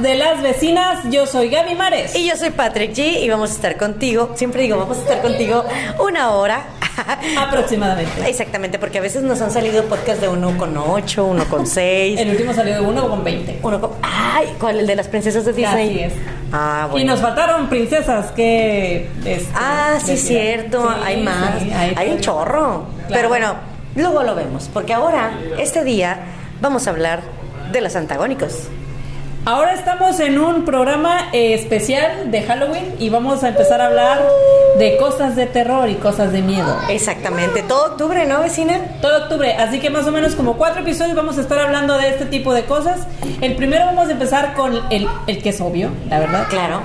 de las vecinas. Yo soy Gaby Mares. Y yo soy Patrick G y vamos a estar contigo, siempre digo, vamos a estar contigo una hora. Aproximadamente. Exactamente, porque a veces nos han salido podcasts de uno con ocho, uno con seis. El último salió de uno con 20. Uno con... Ay, ¿cuál? El de las princesas de Disney. Así es. Ah, bueno. Y nos faltaron princesas que... este, Ah, sí, cierto, Sí, hay más. sí, hay un chorro. Pero bueno, luego lo vemos, porque ahora, este día, vamos a hablar de los antagónicos. Ahora estamos en un programa eh, especial de Halloween y vamos a empezar a hablar de cosas de terror y cosas de miedo. Exactamente, todo octubre, ¿no, vecina? Todo octubre, así que más o menos como cuatro episodios vamos a estar hablando de este tipo de cosas. El primero vamos a empezar con el, el que es obvio, la verdad. Claro.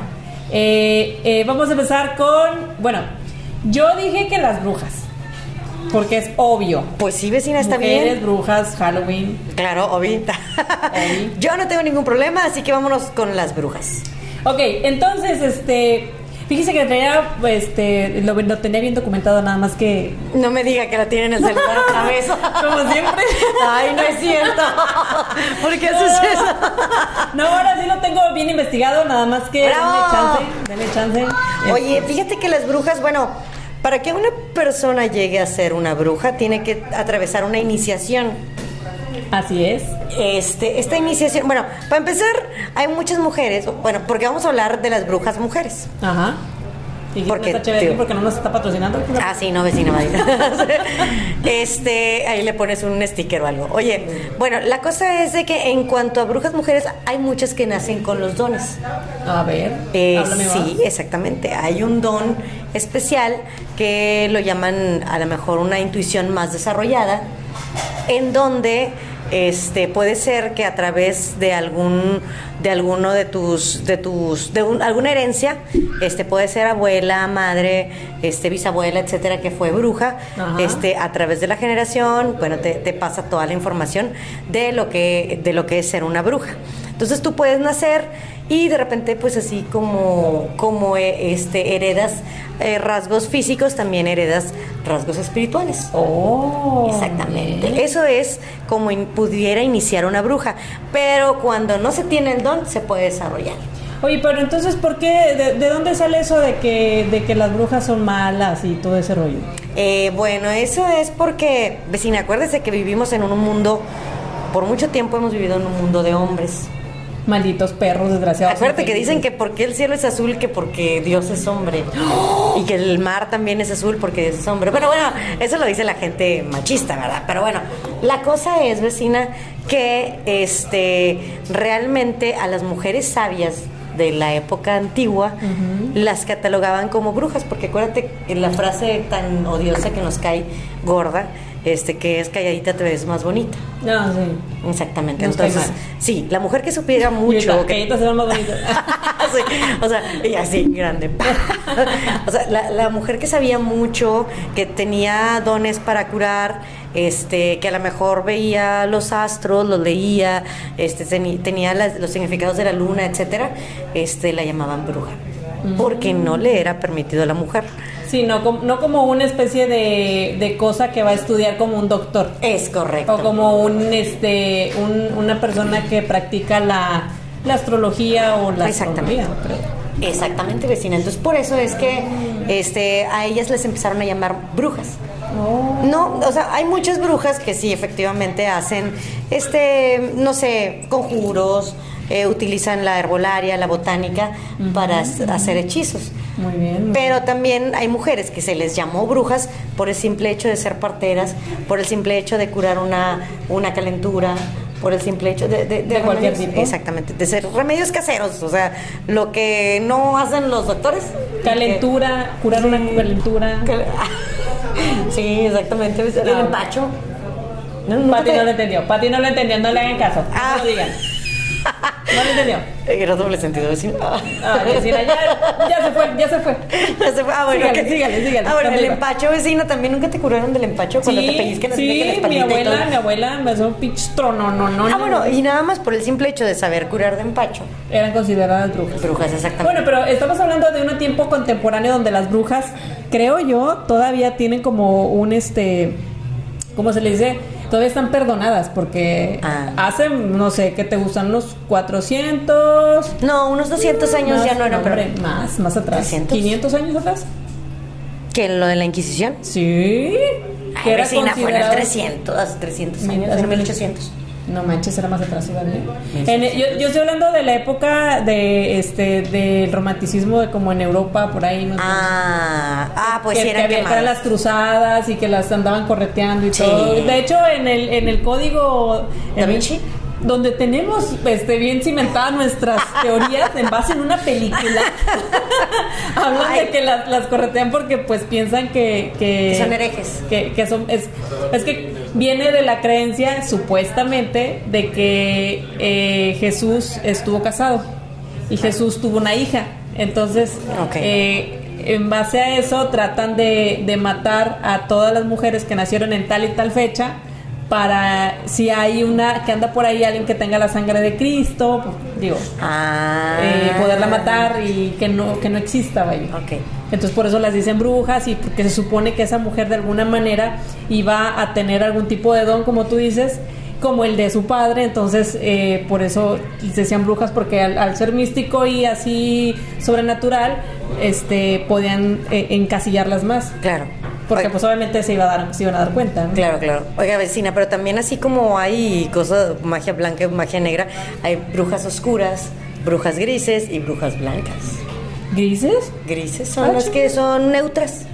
Eh, eh, vamos a empezar con, bueno, yo dije que las brujas, porque es obvio. Pues sí, vecina, está Mujeres, bien. brujas, Halloween. Claro, obvita. Obvi. Yo no tengo ningún problema, así que vámonos con las brujas. Ok, entonces, este, fíjese que traía, este, lo, lo tenía bien documentado nada más que, No me diga que la tienen en el celular otra vez. como siempre. Ay, no es cierto. ¿Por qué haces eso? No, ahora sí lo tengo bien investigado, nada más que denle ¡Bravo! chance, denle chance. Oye, fíjate que las brujas, bueno, para que una persona llegue a ser una bruja, tiene que atravesar una iniciación. Así es. Este, esta iniciación, bueno, para empezar, hay muchas mujeres, bueno, porque vamos a hablar de las brujas mujeres. Ajá. Y Porque, está chévere tío. porque no nos está patrocinando. Ah, sí, no, vecino. Este, ahí le pones un sticker o algo. Oye, bueno, la cosa es de que en cuanto a brujas mujeres, hay muchas que nacen con los dones. A ver, Eh, háblame sí, exactamente. Hay un don especial que lo llaman a lo mejor una intuición más desarrollada, en donde este puede ser que a través de algún de alguno de tus de tus de un- alguna herencia, este puede ser abuela, madre, este bisabuela, etcétera, que fue bruja, Ajá. este a través de la generación, bueno, te, te pasa toda la información de lo que de lo que es ser una bruja. Entonces tú puedes nacer y de repente pues así como como eh, este heredas eh, rasgos físicos, también heredas rasgos espirituales. Oh. Exactamente. Eso es como in- pudiera iniciar una bruja, pero cuando no se tiene el don se puede desarrollar. Oye, pero entonces, ¿por qué? ¿De, de dónde sale eso de que, de que las brujas son malas y todo ese rollo? Eh, bueno, eso es porque, vecina, acuérdese que vivimos en un mundo, por mucho tiempo hemos vivido en un mundo de hombres. Malditos perros, desgraciados. Acuérdate que dicen que porque el cielo es azul, que porque Dios es hombre. Y que el mar también es azul porque Dios es hombre. Bueno, bueno, eso lo dice la gente machista, ¿verdad? Pero bueno, la cosa es, vecina, que este realmente a las mujeres sabias de la época antigua las catalogaban como brujas, porque acuérdate que la frase tan odiosa que nos cae gorda, este que es calladita te ves más bonita. No, sí. Exactamente. Entonces, sí, la mujer que supiera mucho, que galletas se ven más bonitas. Sí, o sea, y así, grande. o sea, la, la mujer que sabía mucho, que tenía dones para curar, este, que a lo mejor veía los astros, los leía, este, tenía las- los significados de la luna, etcétera, este, la llamaban bruja. Porque no le era permitido a la mujer. Sí, no, no como una especie de, de cosa que va a estudiar como un doctor. Es correcto. O como un, este, un- una persona que practica la, la astrología o la Exactamente. Exactamente, vecina. Entonces, por eso es que este, a ellas les empezaron a llamar brujas. No, o sea, hay muchas brujas que sí, efectivamente hacen, este, no sé, conjuros, eh, utilizan la herbolaria, la botánica para hacer hechizos. Muy bien. Pero también hay mujeres que se les llamó brujas por el simple hecho de ser parteras, por el simple hecho de curar una, una calentura, por el simple hecho de... De, De cualquier remedios- tipo. Exactamente, de ser remedios caseros, o sea, lo que no hacen los doctores. Calentura, curar una calentura. Sí, exactamente. El No. empacho. No, nunca Pati te- no lo entendió. Pati no lo entendió, no le hagan caso. No Ah. lo digan. No lo entendió. Era doble sentido decir. Ah, vecina, ya, ya se fue, ya se fue. Ya se fue. Ah, bueno, Sígale, ok. sígale, sígale. Ah, bueno, el empacho, vecina, también nunca te curaron del empacho cuando te pellizcan que la sí, mi abuela, mi abuela me hace un pinche trono, no, no, Ah, no. bueno, y nada más por el simple hecho de saber curar de empacho. Eran consideradas brujas. Brujas, exactamente. Bueno, pero estamos hablando de un tiempo contemporáneo donde las brujas, creo yo, todavía tienen como un este, ¿cómo se le dice? Todavía están perdonadas porque Ah. hace, no sé, ¿qué te gustan? Unos 400... No, unos 200 años más, ya no eran, hombre, pero más, más atrás. 300. 500 años atrás. que lo de la Inquisición. Sí. Ay, vecina, fue en el considerado- 300, 300 años, en 1800. No manches, era más atrás todavía. En- yo, yo estoy hablando de la época de este del romanticismo de como en Europa por ahí más. Ah, ah, pues que, sí que eran había que quemadas. las cruzadas y que las andaban correteando y Sí. todo. De hecho, en el en el código ¿Da Vinci? donde tenemos este bien cimentadas nuestras teorías en base en una película. Hablan Ay. de que las, las corretean porque pues piensan que que, Que son herejes. que, que son es, es que viene de la creencia supuestamente de que eh, Jesús estuvo casado y Jesús tuvo una hija. Entonces eh, en base a eso tratan de, de matar a todas las mujeres que nacieron en tal y tal fecha para si hay una que anda por ahí alguien que tenga la sangre de Cristo pues, digo Ah. eh, poderla matar y que no que no exista vaya Ok. entonces por eso las dicen brujas y porque se supone que esa mujer de alguna manera iba a tener algún tipo de don, como tú dices, como el de su padre. Entonces eh, por eso decían brujas porque al, al ser místico y así sobrenatural, este podían eh, encasillarlas más. Claro. Porque Oiga, pues obviamente se, iba a dar, se iban a dar cuenta. ¿no? Claro, claro. Oiga, vecina, pero también así como hay cosas, magia blanca y magia negra, hay brujas oscuras, brujas grises y brujas blancas. ¿Grises? Grises son Ah, las que son neutras.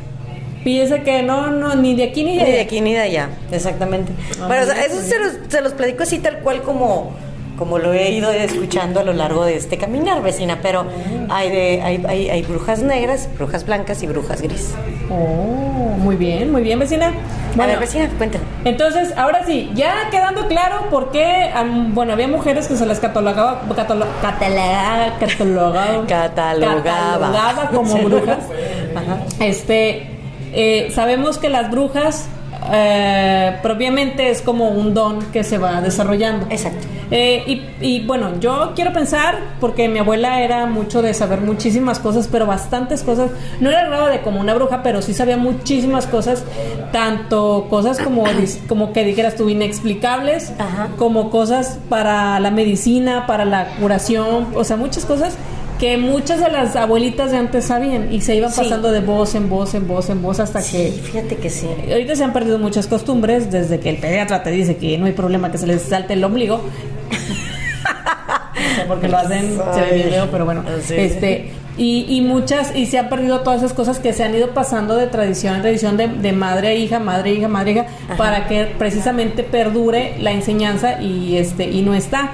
Fíjese que no, no, ni de aquí ni de, Ni de aquí ni de allá, exactamente. Ah, Pero o sea, eso se los, se los platico así tal cual como, como lo he ido escuchando a lo largo de este caminar, vecina. Pero hay, de, hay, hay, hay brujas negras, brujas blancas y brujas gris. Oh, muy bien, muy bien, vecina. a ver, vecina, cuéntame. Entonces, ahora sí, ya quedando claro por qué, bueno, había mujeres que se les catalogaba, catalo- cataloga- catalogaba, Catalogaba. catalogaba como brujas. Ajá. Este, eh, sabemos que las brujas eh, propiamente es como un don que se va desarrollando. Exacto. Eh, y, y, bueno, yo quiero pensar, porque mi abuela era mucho de saber muchísimas cosas, pero bastantes cosas, no era grado de como una bruja, pero sí sabía muchísimas cosas, tanto cosas como, como que dijeras tú, inexplicables, Ajá. como cosas para la medicina, para la curación, o sea, muchas cosas que muchas de las abuelitas de antes sabían y se iban Sí. pasando de voz en voz, en voz, en voz hasta Sí, que fíjate que sí. Ahorita se han perdido muchas costumbres desde que el pediatra te dice que no hay problema que se les salte el ombligo. No sé por qué lo hacen, se ve bien pero bueno. Sí. Este, y, y muchas, y se han perdido todas esas cosas que se han ido pasando de tradición en tradición, de, de madre a hija, madre a hija, madre a hija, para que precisamente perdure la enseñanza y este, y no está.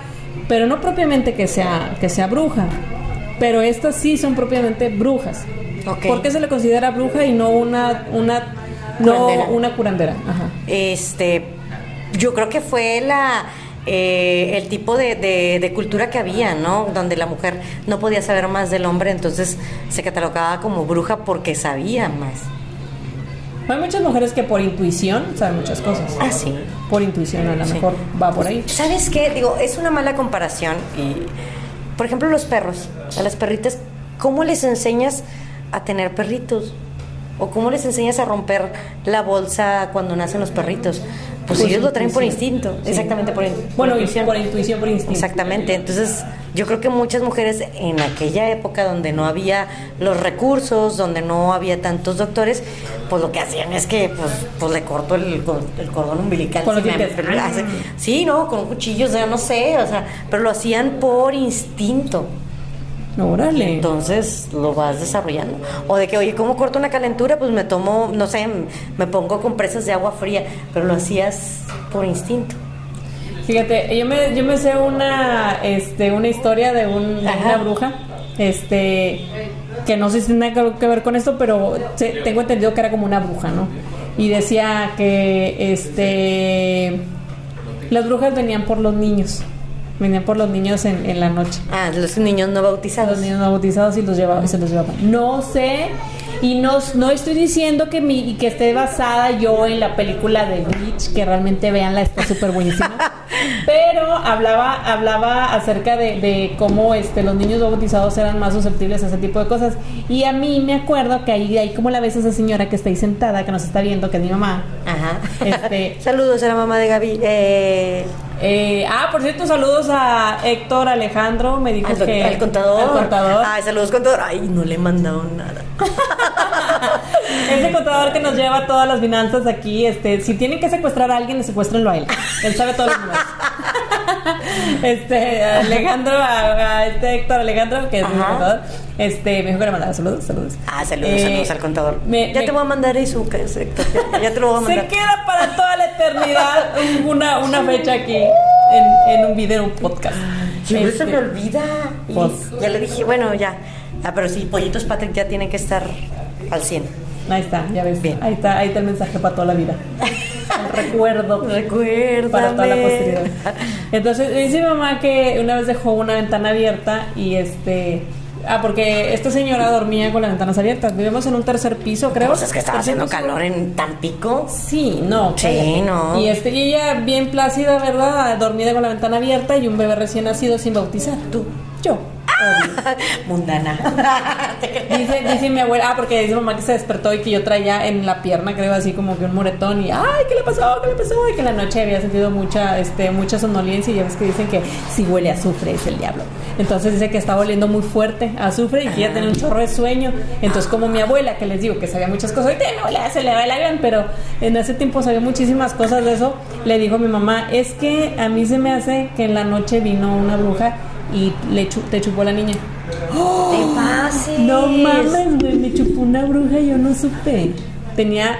Pero no propiamente que sea, que sea bruja. Pero estas sí son propiamente brujas. Ok. ¿Por qué se le considera bruja y no una, una Curandera. una curandera? Ajá. Este, yo creo que fue la eh, el tipo de, de- de cultura que había, ¿no? Donde la mujer no podía saber más del hombre, entonces se catalogaba como bruja porque sabía más. Hay muchas mujeres que por intuición saben muchas cosas. Ah, sí. Por intuición, a lo Sí. mejor va por ahí. ¿Sabes qué? Digo, es una mala comparación y, por ejemplo, los perros, a las perritas, ¿cómo les enseñas a tener perritos? ¿O cómo les enseñas a romper la bolsa cuando nacen los perritos? Pues, ellos lo traen por instinto, Sí. exactamente por, Bueno, intuición. por intuición, por instinto. Exactamente, entonces yo creo que muchas mujeres en aquella época donde no había los recursos, donde no había tantos doctores, pues lo que hacían es que pues, pues le corto el, cordón umbilical. Con si me- hace- sí, no, con cuchillos, o sea, no sé, o sea, pero lo hacían por instinto. Órale. Entonces lo vas desarrollando. O de que, oye, ¿cómo corto una calentura? Pues me tomo, no sé, me pongo compresas de agua fría, pero lo hacías por instinto. Fíjate, yo me, yo me sé una, este, una historia de, un- de una bruja, este, que no sé si tiene algo que ver con esto, pero tengo entendido que era como una bruja, ¿no? Y decía que, este, las brujas venían por los niños, venían por los niños en, en la noche. Ah, los niños no bautizados. los niños no bautizados y los llevaba, y se los llevaban. No sé y no, no estoy diciendo que mi y que esté basada yo en la película de Bleach, que realmente veanla, está súper buenísima. Pero hablaba, hablaba acerca de, de cómo este, los niños bautizados eran más susceptibles a ese tipo de cosas. Y a mí me acuerdo que ahí, ahí como la ves a esa señora que está ahí sentada, que nos está viendo, que es mi mamá. Ajá. Este- Saludos a la mamá de Gaby. Eh, Eh, ah, por cierto, saludos a Héctor Alejandro. Me dijo al, que. al contador. al contador. Ay, saludos contador. Ay, no le he mandado nada. Ese contador que nos lleva todas las finanzas aquí, este, si tienen que secuestrar a alguien, secuéstrenlo a él. Él sabe todos los números. Este, Alejandro, a, a este Héctor Alejandro, que es mi contador, este, me dijo que le mandara saludos, saludos. Ah, saludos, Eh, saludos al contador. me- ya me- te voy a mandar eso, que es, Héctor, ya, ya te lo voy a Se mandar. queda para toda la eternidad una, una fecha aquí en, en un video, un podcast. Siempre Este, se me olvida. Y Pues. ya le dije, bueno, ya. Ah, pero sí, Pollitos Patrick ya tienen que estar al 100. Ahí está, ya ves. Bien. Ahí está, ahí está el mensaje para toda la vida. Recuerdo. Recuérdame. para toda la posteridad. Entonces, dice mi mamá que una vez dejó una ventana abierta y este. Ah, porque esta señora dormía con las ventanas abiertas. Vivimos en un tercer piso, creo. Pues es que estaba haciendo piso. calor en Tampico. Sí, no. Sí, cállate. no. Y, este, y ella, bien plácida, ¿verdad? Dormida con la ventana abierta y un bebé recién nacido sin bautizar. Tú. Yo. Mundana. Dice, dice mi abuela, ah, porque dice mamá que se despertó y que yo traía en la pierna, creo, así como que un moretón y, ay, ¿qué le pasó? ¿Qué le pasó? Y que en la noche había sentido mucha, este, mucha somnolencia y ya ves que dicen que si huele a azufre es el diablo. Entonces dice que estaba oliendo muy fuerte a azufre y que ella tenía un chorro de sueño. Entonces como mi abuela, que les digo que sabía muchas cosas, ahorita abuela se le va el avión, pero en ese tiempo sabía muchísimas cosas de eso, le dijo a mi mamá, es que a mí se me hace que en la noche vino una bruja y le chu- te chupó la niña. Te pases. No mames, güey, me chupó una bruja y yo no supe. Tenía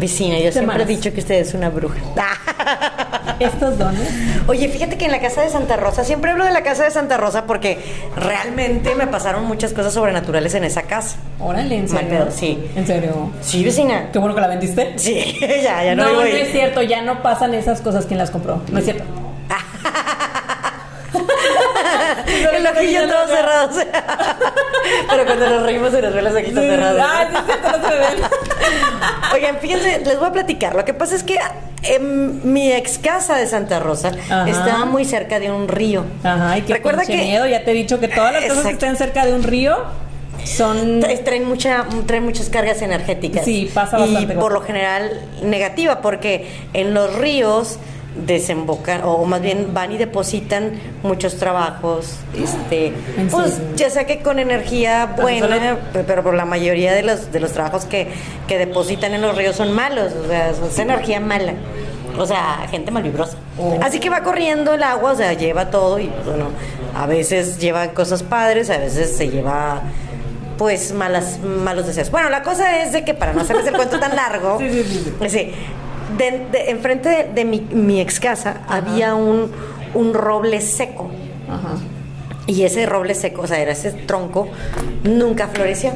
Vecina, yo siempre he dicho que usted es una bruja. estos dones. Oye, fíjate que en la casa de Santa Rosa, siempre hablo de la casa de Santa Rosa porque realmente me pasaron muchas cosas sobrenaturales en esa casa. Órale, en serio. pedo, sí. En serio. Sí, vecina. Qué bueno que la vendiste. Sí, ya, ya no, No, no, es cierto, ya no pasan esas cosas quien las compró. No es cierto. El ojillo todo cerrado. Pero cuando nos reímos se nos ve los ojitos cerrados. Ay, cierto, no se ven. Oigan, fíjense, les voy a platicar. Lo que pasa es que en mi ex casa de Santa Rosa Ajá. estaba muy cerca de un río. Ajá, y qué Recuerda que miedo. Ya te he dicho que todas las cosas que estén cerca de un río son. Tra- traen mucha traen muchas cargas energéticas Sí, pasa y bastante. por lo general negativa porque en los ríos desembocan o más bien van y depositan muchos trabajos este ¿En pues ya sea que con energía buena pero por la mayoría de los de los trabajos que, que depositan en los ríos son malos o sea es energía mala o sea, gente malvibrosa. Oh. Así que va corriendo el agua, o sea, lleva todo y bueno, a veces lleva cosas padres, a veces se lleva pues malas malos deseos. Bueno, la cosa es de que para no hacerles el cuento tan largo, sí, sí. sí, de- de- enfrente de, de mi, mi ex casa había un, un roble seco. Ajá. Y ese roble seco, o sea, era ese tronco, nunca floreció.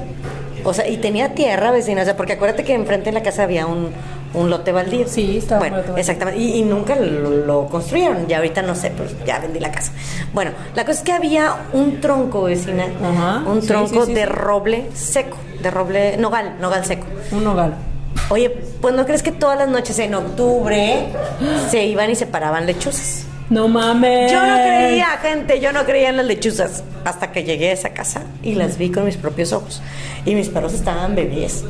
O sea, y tenía tierra vecina, o sea, porque acuérdate que enfrente de la casa había un, un lote baldío. Sí, estaba Bueno, exactamente. Y, y nunca lo, lo construyeron. Ya ahorita no sé, pero ya vendí la casa. Bueno, la cosa es que había un tronco, vecina. Ajá, Un tronco sí, sí, de roble seco, de roble, nogal, nogal seco. Un hogar. Oye, pues no crees que todas las noches en octubre se iban y se paraban lechuzas. No mames. Yo no creía, gente, yo no creía en las lechuzas hasta que llegué a esa casa y las vi con mis propios ojos. Y mis perros estaban bebés.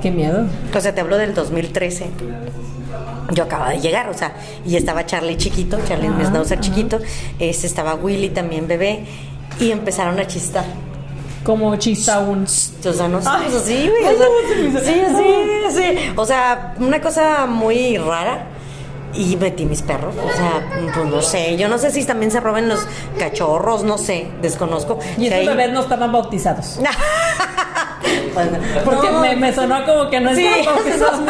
Qué miedo. O sea, te hablo del 2013. Yo acababa de llegar, o sea, y estaba Charlie chiquito, Charlie Ajá, schnauzer ajá. chiquito, este estaba Willy también bebé, y empezaron a chistar. Como chista un. O sea, no pues así, güey. O sea, sí, sí, sí. O sea, una cosa muy rara. Y metí mis perros. O sea, pues no sé. Yo no sé si también se roben los cachorros, no sé, desconozco. Y ahí- bebés no estaban bautizados. Porque no. me, me sonó como que no Sí, estaban bautizados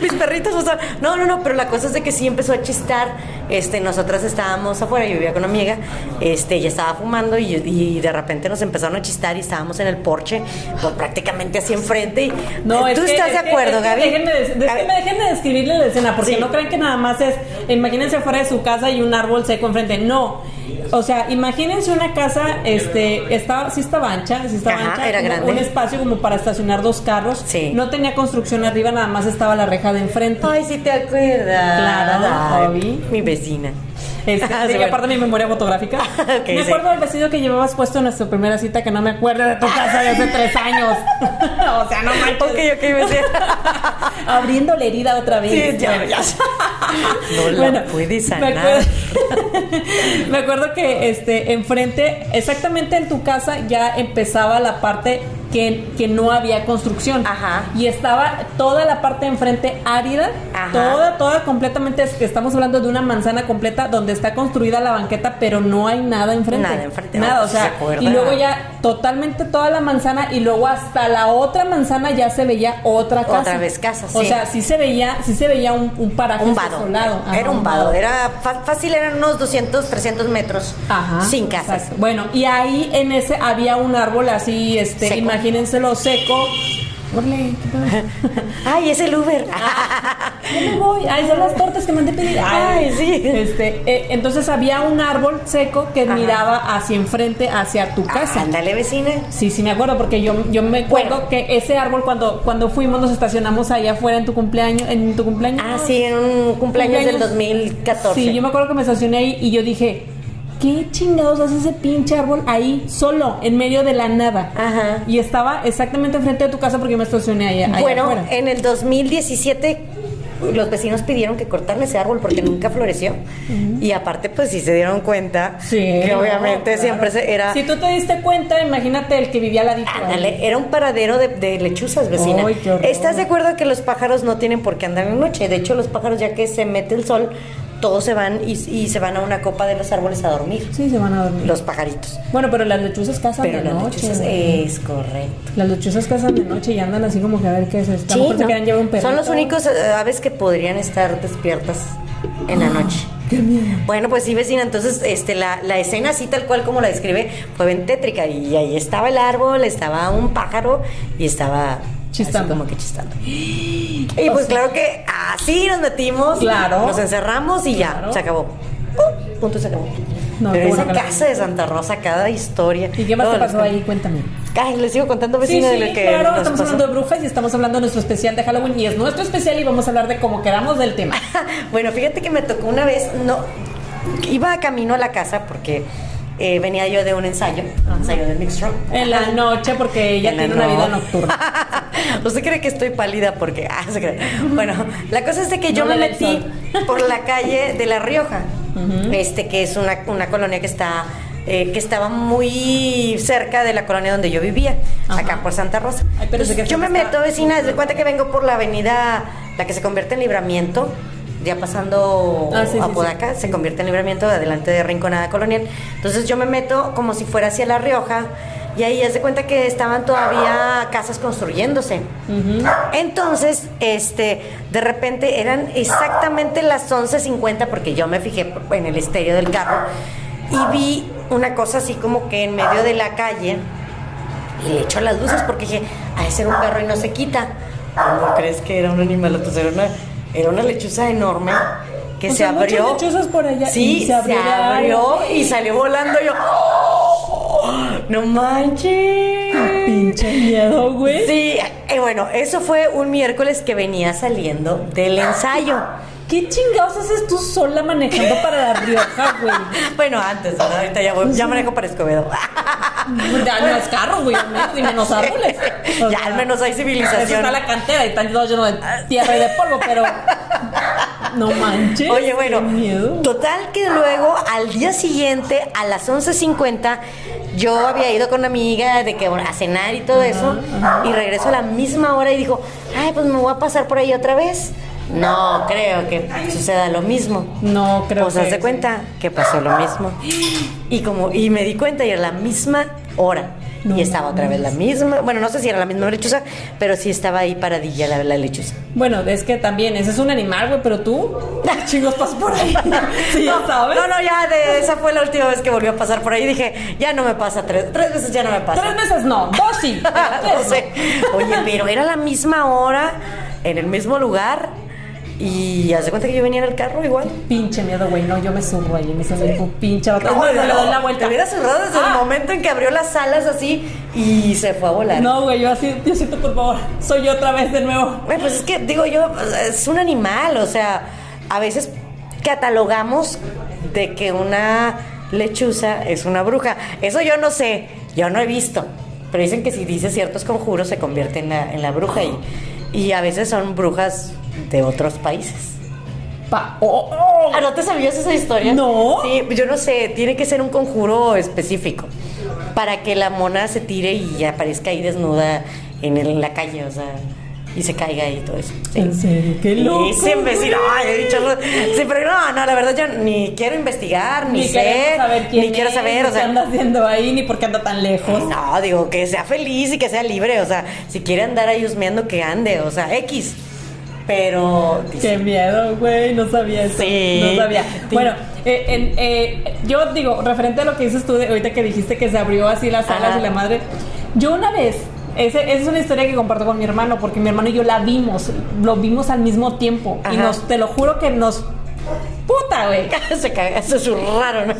mis perritos, o sea, no, no, no, pero la cosa es de que sí empezó a chistar. Este, nosotras estábamos afuera, yo vivía con una amiga, este, ella estaba fumando y, y de repente nos empezaron a chistar y estábamos en el porche, pues prácticamente así enfrente. Y, No, es ¿Tú que- estás es de que- acuerdo, es que Gaby? Déjenme, de- es que A ver, me dejen de describirle la escena, porque Sí. no crean que nada más es, imagínense fuera de su casa y un árbol seco enfrente. No. O sea, imagínense una casa, este, estaba, sí estaba ancha, sí estaba Ajá, ancha, era grande. un espacio como para para estacionar dos carros. Sí. No tenía construcción arriba, nada más estaba la reja de enfrente. Ay, sí te acuerdas. Claro, Ay. Mi vecina. Este, Ah, sí, aparte de mi memoria fotográfica. Me sí. acuerdo del vestido que llevabas puesto en nuestra primera cita que no me acuerdo de tu casa de hace tres años. o sea, no manches. Ok, ok, vecina. Abriendo la herida otra vez. Sí, ya, ya. No la puedes Me sanar. acuerdo, me acuerdo que este enfrente, exactamente en tu casa, ya empezaba la parte que, que no había construcción. Ajá. Y estaba toda la parte de enfrente árida, Ajá. toda, toda completamente, estamos hablando de una manzana completa donde está construida la banqueta, pero no hay nada enfrente. Nada enfrente, Nada, no, o sea, y luego ya totalmente toda la manzana y luego hasta la otra manzana ya se veía otra casa. Otra vez casa, O sea, sí se veía, sí se veía un, un paraje Un vado. desolado. Ajá, Era un vado. Era fácil, eran unos 200, 300 metros. Ajá. Sin casas. exacto. Bueno, y ahí en ese había un árbol así, este, Seco. Imagínenselo seco. Ay, es el Uber. Me voy. Ay, son las tortas que mandé pedir. Ay, sí. Este, eh, entonces había un árbol seco que Ajá. miraba hacia enfrente, hacia tu casa. Ándale, vecina. Sí, sí me acuerdo porque yo, yo me acuerdo Bueno. que ese árbol cuando cuando fuimos nos estacionamos allá afuera en tu cumpleaños, en tu cumpleaños. Ah, sí, en un cumpleaños, del 2014. Sí, yo me acuerdo que me estacioné ahí y yo dije, ¿qué chingados hace ese pinche árbol ahí solo en medio de la nada? Ajá. Y estaba exactamente enfrente de tu casa porque yo me estacioné allá, allá Bueno, afuera. en el 2017 los vecinos pidieron que cortaran ese árbol porque nunca floreció. Y aparte, pues sí se dieron cuenta Sí, que obviamente claro. siempre se- era... Si tú te diste cuenta, imagínate el que vivía al ladito. Ándale, era un paradero de, de lechuzas, vecina. Ay, qué. ¿Estás de acuerdo que los pájaros no tienen por qué andar en noche? De hecho, los pájaros, ya que se mete el sol, todos se van y, y se van a una copa de los árboles a dormir. Sí, se van a dormir. Los pajaritos. Bueno, pero las lechuzas cazan Pero de las noche. lechuzas es correcto. Las lechuzas cazan de noche y andan así como que a ver qué es esto. Se ¿no? llevar un. Son los únicos eh, aves que podrían estar despiertas en la noche. Qué miedo. Bueno, pues sí, vecina, entonces este, la, la escena así tal cual como la describe fue bien tétrica y ahí estaba el árbol, estaba un pájaro y estaba Chistando. así como que chistando. Y pues claro que así nos metimos, Claro. nos encerramos y ya, Claro. se acabó. ¡Pum! Punto se acabó. No, Pero esa casa de Santa Rosa, cada historia. ¿Y qué más te pasó ahí? Cuéntame. Ay, les sigo contando Sí, vecina sí, de lo que claro, nos estamos pasó. hablando de brujas y estamos hablando de nuestro especial de Halloween y es nuestro especial y vamos a hablar de cómo quedamos del tema. bueno, fíjate que me tocó una vez, no, iba camino a la casa porque eh, venía yo de un ensayo, un ensayo de mixed rock. En la noche porque ella En la tiene una vida no- nocturna. ¿Usted cree que estoy pálida porque.? Ah, se cree. Bueno, la cosa es de que yo No me metí por la calle de La Rioja, este que es una, una colonia que está. eh, que estaba muy cerca de la colonia donde yo vivía, Ajá. acá por Santa Rosa. Ay, pero Entonces, yo me meto, vecina, de cuenta que vengo por la avenida, la que se convierte en libramiento, ya pasando Ah, sí, a sí. Podaca, se convierte en libramiento adelante de Rinconada Colonial. Entonces yo me meto como si fuera hacia La Rioja y ahí es de cuenta que estaban todavía casas construyéndose. Entonces, este, de repente eran exactamente las 11:50 porque yo me fijé en el estéreo del carro y vi una cosa así como que en medio de la calle y le echo las luces porque dije, ha de ser un perro y no se quita. ¿Cómo crees que era un animal? Entonces era una, era una lechuza enorme que O se sea, abrió. lechuzas por allá Sí, y se se abrió y salió volando yo. ¡oh! ¡No manches! Pinche miedo, güey. Sí, y bueno, eso fue un miércoles que venía saliendo del ensayo. ¿Qué chingados haces tú sola manejando para La Rioja, güey? Bueno, antes, ¿verdad? ahorita ya, voy- ya manejo para Escobedo. Ya no es carros, güey, y menos árboles. O Ya al menos hay Eso civilización. está la cantera y está lleno de tierra y de polvo, pero. No manches. Oye, bueno, qué miedo. total que luego al día siguiente a las 11.50 yo había ido con una amiga de que bueno, a cenar y todo eso y regreso a la misma hora y dijo, ay, pues me voy a pasar por ahí otra vez. No creo que suceda lo mismo. No creo Pues que. haz de cuenta que pasó lo mismo. Y como y me di cuenta y era la misma hora. No y estaba otra vez la misma, bueno, no sé si era la misma lechuza, pero sí estaba ahí paradilla la, la lechuza. Bueno, es que también, ese es un animal, güey, pero tú. Chingos, pasas por ahí. Sí, no, sabes. No, no, ya de esa fue la última vez que volvió a pasar por ahí. Dije, ya no me pasa tres, tres veces ya no me pasa. Tres meses no, dos sí. pero tres no sé. Oye, pero era la misma hora, en el mismo lugar Y haz de cuenta que yo venía en el carro igual. Pinche miedo, güey. No, yo me subo ahí. Me sale un pinche. No, No, no, le doy la vuelta. Te hubiera cerrado desde el Ah. momento en que abrió las alas así y se fue a volar. No, güey, yo así, Diosito, por favor. Soy yo otra vez de nuevo. Güey, pues es que digo yo, es un animal, o sea, a veces catalogamos de que una lechuza es una bruja. Eso yo no sé, yo no he visto. Pero dicen que si dice ciertos conjuros se convierte en la, en la bruja y, y a veces son brujas de otros países. Pa. Oh, oh. Ah, ¿no te sabías esa historia? No. Sí, yo no sé, tiene que ser un conjuro específico para que la mona se tire y aparezca ahí desnuda en, el- en la calle, o sea, y se caiga y todo eso. Sí. En serio, qué loco. Y siempre sí, ay, he dicho, sí, pero no, no, la verdad yo ni quiero investigar, ni, Ni sé, saber quién ni quiero saber, ni o qué sea, anda haciendo ahí, ni por qué anda tan lejos. no, digo, que sea feliz y que sea libre, o sea, si quiere andar ahí husmeando, que ande, o sea, X. Pero, Qué miedo, güey, no sabía eso. Sí. No sabía. Bueno, eh, en- eh, yo digo, referente a lo que dices tú, de, ahorita que dijiste que se abrió así las alas Ajá. y la madre, yo una vez, ese- esa es una historia que comparto con mi hermano, porque mi hermano y yo la vimos, lo vimos al mismo tiempo, y nos, te lo juro que nos... Puta, güey. se caga, se zurraron.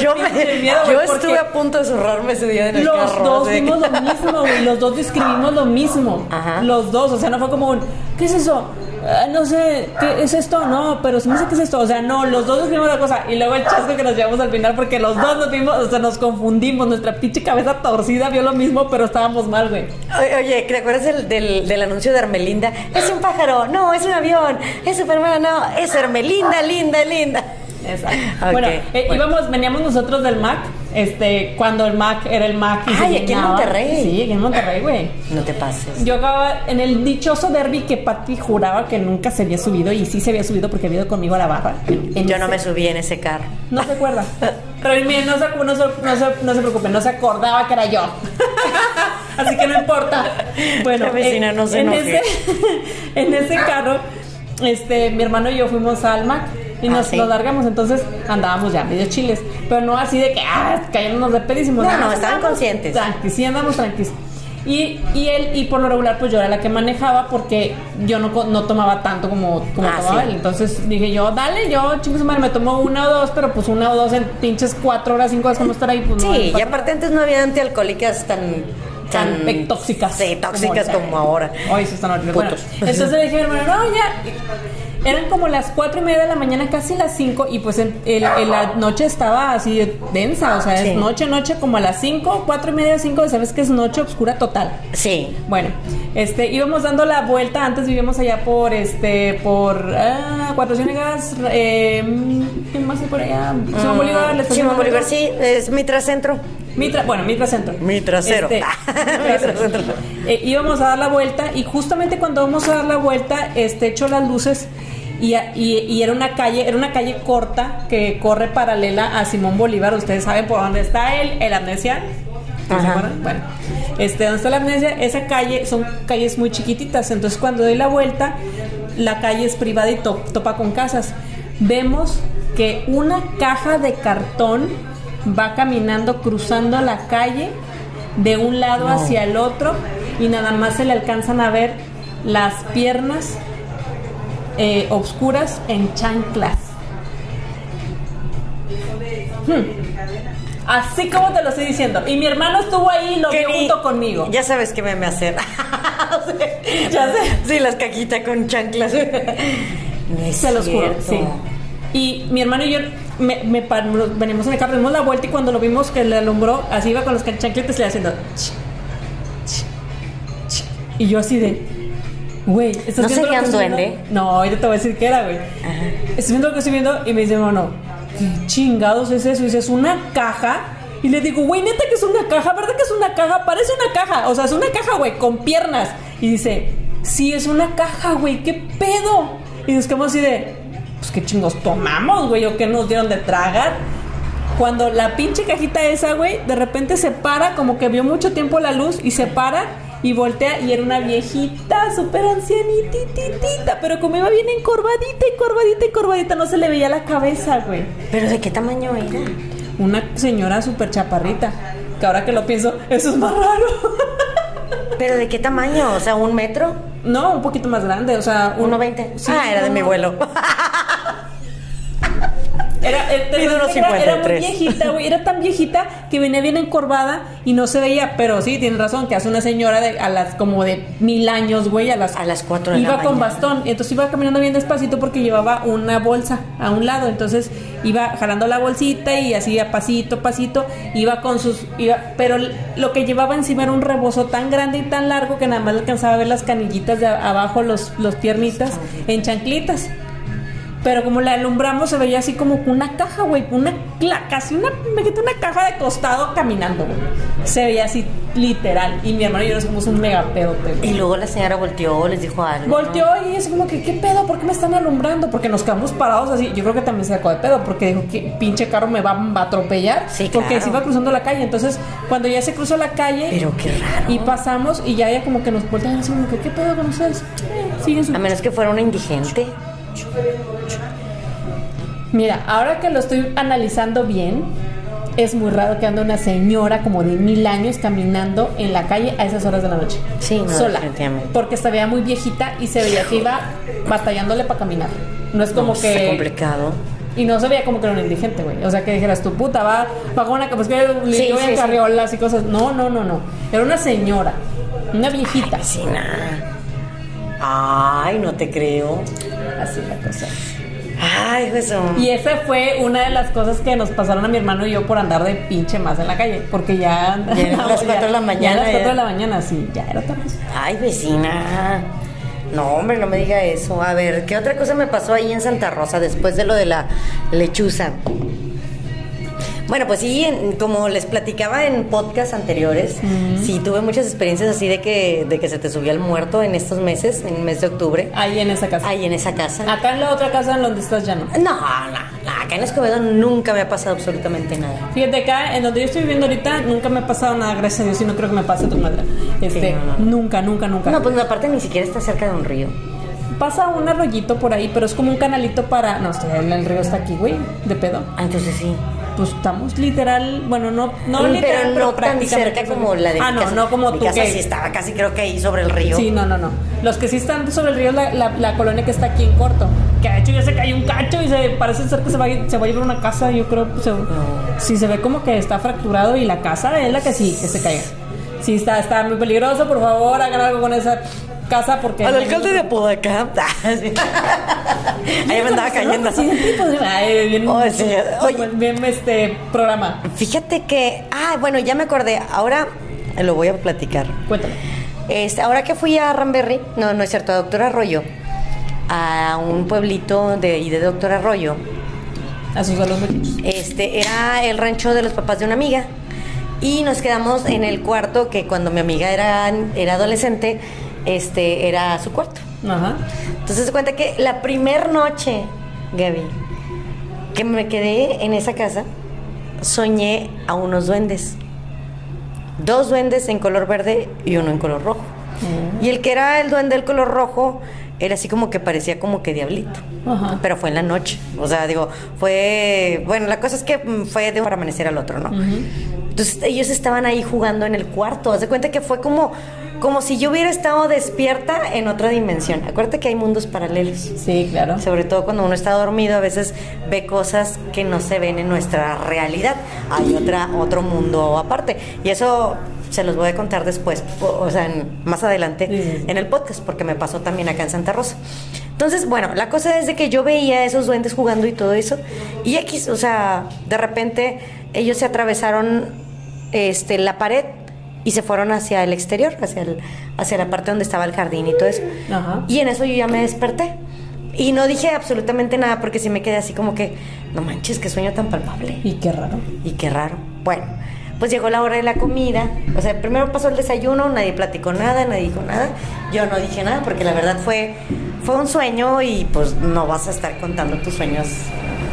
Yo miedo, estuve a punto de zurrarme ese día en el Los carro. dos vimos lo mismo, güey. Los dos describimos lo mismo. Ajá. Los dos. O sea, no fue como un, ¿qué es eso? Ah, no sé, ¿qué es esto? No, pero se me dice que es esto. O sea, no, los dos describimos la cosa. Y luego el chasco que nos llevamos al final porque los dos nos vimos, o sea, nos confundimos. Nuestra pinche cabeza torcida vio lo mismo, pero estábamos mal, güey. Oye, Oye, ¿te acuerdas del, del, del anuncio de Hermelinda? Es un pájaro, no, es un avión, es Superman, no, es Hermelinda, linda, linda. Exacto. Ok, bueno, eh, bueno. íbamos, veníamos nosotros del Mac, este, cuando el Mac era el Mac. y se Ay, aquí en. Monterrey. Sí, aquí en Monterrey, güey. No te pases. Yo acababa en el dichoso derby que Patty juraba que nunca se había subido y sí se había subido porque había ido conmigo a la barra. En Yo no me subí en ese carro. No se acuerda. Pero miren, no se, no, se, no, se, no se preocupen, no se acordaba que era yo. Así que no importa. Bueno, La vecina eh, no se en, ese, en ese carro, este, mi hermano y yo fuimos al Mac y Ah, nos, ¿sí? nos largamos, entonces andábamos ya medio chiles, pero no así de que ah, cayéndonos de pedísimos. No, no, más estaban conscientes. Tranquis, sí andamos tranquis. Y, y él, y por lo regular, pues yo era la que manejaba porque yo no, no tomaba tanto como, como Ah, tomaba sí. él. Entonces dije yo, dale, yo, chingos madre, me tomo una o dos, pero pues una o dos en pinches cuatro horas, cinco horas, como estar ahí, pues no. Sí, no y aparte antes no había antialcohólicas tan... tan tóxicas. Sí, tóxicas como, ahora. Hoy se están horribles. Bueno, entonces le dije a mi hermano, no, ya. Eran como las cuatro y media de la mañana, casi las cinco, y pues el- el- el- la noche estaba así densa, o sea, Sí. es noche, noche, como a las cinco, cuatro y media, cinco, sabes que es noche oscura total. Sí. Bueno, este, íbamos dando la vuelta, antes vivíamos allá por, este, por, ah, Cuatro Ciénegas, eh, ¿qué más hay por allá? Simón Bolívar, la estación Simón Bolívar, sí, es Mitra Centro. Mitra, bueno, Mitra Centro. Mi trasero. Este, Mi trasero. eh, íbamos a dar la vuelta y justamente cuando vamos a dar la vuelta, este, echo las luces y, y- y era una calle, era una calle corta que corre paralela a Simón Bolívar. Ustedes saben por dónde está el, el amnesia. ¿Se Ajá. acuerdan? Bueno, este, donde está la amnesia, esa calle son calles muy chiquititas. Entonces cuando doy la vuelta, la calle es privada y to- topa con casas. Vemos que una caja de cartón va caminando, cruzando la calle de un lado hacia el otro y nada más se le alcanzan a ver las piernas eh, obscuras en chanclas. Hmm. Así como te lo estoy diciendo. Y mi hermano estuvo ahí y lo vio junto conmigo. Ya sabes qué me hacer. Ya sé. Sí, las caquitas con chanclas. No es Se los juro, sí. Y mi hermano y yo me, venimos en el carro, dimos la vuelta y cuando lo vimos que le alumbró, así iba con los chancletes le haciendo. ch, ch, ch. Y yo así de. Güey, ¿estás ¿No viendo sería un duende? viendo? No, ahorita te voy a decir qué era, güey. Estoy viendo lo que estoy viendo y me dice, hermano, ¿qué chingados es eso? Y dice, es una caja. Y le digo, güey, neta que es una caja, ¿verdad que es una caja? Parece una caja, o sea, es una caja, güey, con piernas. Y dice, sí, es una caja, güey, ¿qué pedo? Y nos quedamos así de, pues qué chingos tomamos, güey, o qué nos dieron de tragar. Cuando la pinche cajita esa, güey, de repente se para, como que vio mucho tiempo la luz y se para y voltea y era una viejita, súper ancianititita, pero como iba bien encorvadita, encorvadita, encorvadita, no se le veía la cabeza, güey. ¿Pero de qué tamaño era? Una señora súper chaparrita, que ahora que lo pienso, eso es más raro. ¿Pero de qué tamaño? O sea, ¿un metro? No, un poquito más grande, o sea, un- 1.20. Sí, ah, era de mi abuelo. Era, era, era muy 53. viejita, güey. Era tan viejita que venía bien encorvada y no se veía. Pero sí, tienes razón, que hace una señora de, a las como de mil años, güey, a las, A las cuatro de la Iba con mañana. bastón. Entonces iba caminando bien despacito porque llevaba una bolsa a un lado. Entonces iba jalando la bolsita y así a pasito, pasito. Iba con sus. Iba, pero lo que llevaba encima era un rebozo tan grande y tan largo que nada más alcanzaba a ver las canillitas de abajo, los, los piernitas, en chanclitas. Pero como la alumbramos se veía así como una caja, güey, una casi una una caja de costado caminando, güey. Se veía así literal y mi hermano y yo nos fuimos un mega güey. Y luego la señora volteó, les dijo algo. Volteó y es como que, ¿qué pedo? ¿Por qué me están alumbrando? Porque nos quedamos parados así. Yo creo que también se sacó de pedo porque dijo que pinche carro me va a atropellar. Sí, Porque claro. se iba cruzando la calle. Entonces, cuando ya se cruzó la calle Pero qué raro. y pasamos y ya ella como que nos voltean así como que, ¿qué pedo con ustedes? Eh, Siguen su A menos que fuera una indigente. Mira, ahora que lo estoy analizando bien, es muy raro que ande una señora como de mil años caminando en la calle a esas horas de la noche. Sí, no, sola. Porque se veía muy viejita y se veía que iba batallándole para caminar. No es como No, que. Está complicado. Y no se veía como que era un indigente, güey. O sea, que dijeras, tu puta va, va con una. Pues que Sí, sí, sí. carriolas y cosas. No, no, no, no. Era una señora. Una viejita. Vecina. Ay, no te creo. Así la cosa. Ay, Jesús. Y esa fue una de las cosas que nos pasaron a mi hermano y yo por andar de pinche más en la calle. Porque ya. Ya eran las cuatro de la Ya mañana, a las 4 ya. de la mañana, sí, ya era tarde. Ay, vecina. No, hombre, no me diga eso. A ver, ¿qué otra cosa me pasó ahí en Santa Rosa después de lo de la lechuza? Bueno, pues sí, en- como les platicaba en podcasts anteriores, sí tuve muchas experiencias así de que, de que se te subía el muerto en estos meses, en el mes de octubre, Ahí en esa casa. ahí en esa casa. Acá en la otra casa en donde estás ya no. No, no, no, acá en Escobedo nunca me ha pasado absolutamente nada. Fíjate acá, en donde yo estoy viviendo ahorita, nunca me ha pasado nada, gracias a Dios, y no creo que me pase a tu madre. Este, Sí, no, no. nunca, nunca, nunca. No, pues aparte ni siquiera está cerca de un río. Pasa un arroyito por ahí, pero es como un canalito para. No, el río está aquí, güey, de pedo. Ah, entonces sí. Pues estamos literal, bueno, no, no pero literal, no tan prácticamente cerca como la de Ah, no, no como mi tú casa que- sí estaba casi creo que ahí sobre el río. Sí, no, no, no. Los que sí están sobre el río es la, la, la colonia que está aquí en corto. Que de hecho ya se cayó un cacho y se parece ser que se va, se va a llevar una casa. Yo creo que se, sí se ve como que está fracturado y la casa es la que sí, que se caiga. Sí, está, está muy peligroso. Por favor, hagan algo con esa casa porque. Al alcalde de Apodaca. Ahí me andaba cayendo. Pues, ay, bien, Oh, sí. Oye. bien este programa. Fíjate que, ah, bueno, ya me acordé. Ahora lo voy a platicar. Cuéntame. Este, ahora que fui a Ramberry, no, no es cierto, a Doctor Arroyo, a un pueblito de de Doctor Arroyo, A sus alumnos. este, era el rancho de los papás de una amiga. Y nos quedamos en el cuarto que cuando mi amiga era, era adolescente, este, era su cuarto. Ajá. Entonces se cuenta que la primer noche, Gaby, que me quedé en esa casa, soñé a unos duendes. Dos duendes en color verde y uno en color rojo. Y el que era el duende del color rojo era así como que parecía como que diablito. Ajá. Pero fue en la noche. O sea, digo, fue. Bueno, la cosa es que mm, fue de un amanecer al otro, ¿no? Entonces ellos estaban ahí jugando en el cuarto. Haz de cuenta que fue como, como si yo hubiera estado despierta en otra dimensión. Acuérdate que hay mundos paralelos. Sí, claro. Sobre todo cuando uno está dormido, a veces ve cosas que no se ven en nuestra realidad. Hay otra, otro mundo aparte. Y eso se los voy a contar después, o sea, en- más adelante Sí, sí, sí. en el podcast, porque me pasó también acá en Santa Rosa. Entonces, bueno, la cosa es de que yo veía a esos duendes jugando y todo eso. Y X, o sea, de repente ellos se atravesaron este, la pared y se fueron hacia el exterior, hacia, el- hacia la parte donde estaba el jardín y todo eso. Ajá. Y en eso yo ya me desperté. Y no dije absolutamente nada porque sí me quedé así como que, no manches, qué sueño tan palpable. Y qué raro. Y qué raro. Bueno, pues llegó la hora de la comida. O sea, primero pasó el desayuno, nadie platicó nada, nadie dijo nada. Yo no dije nada porque la verdad fue, fue un sueño y pues no vas a estar contando tus sueños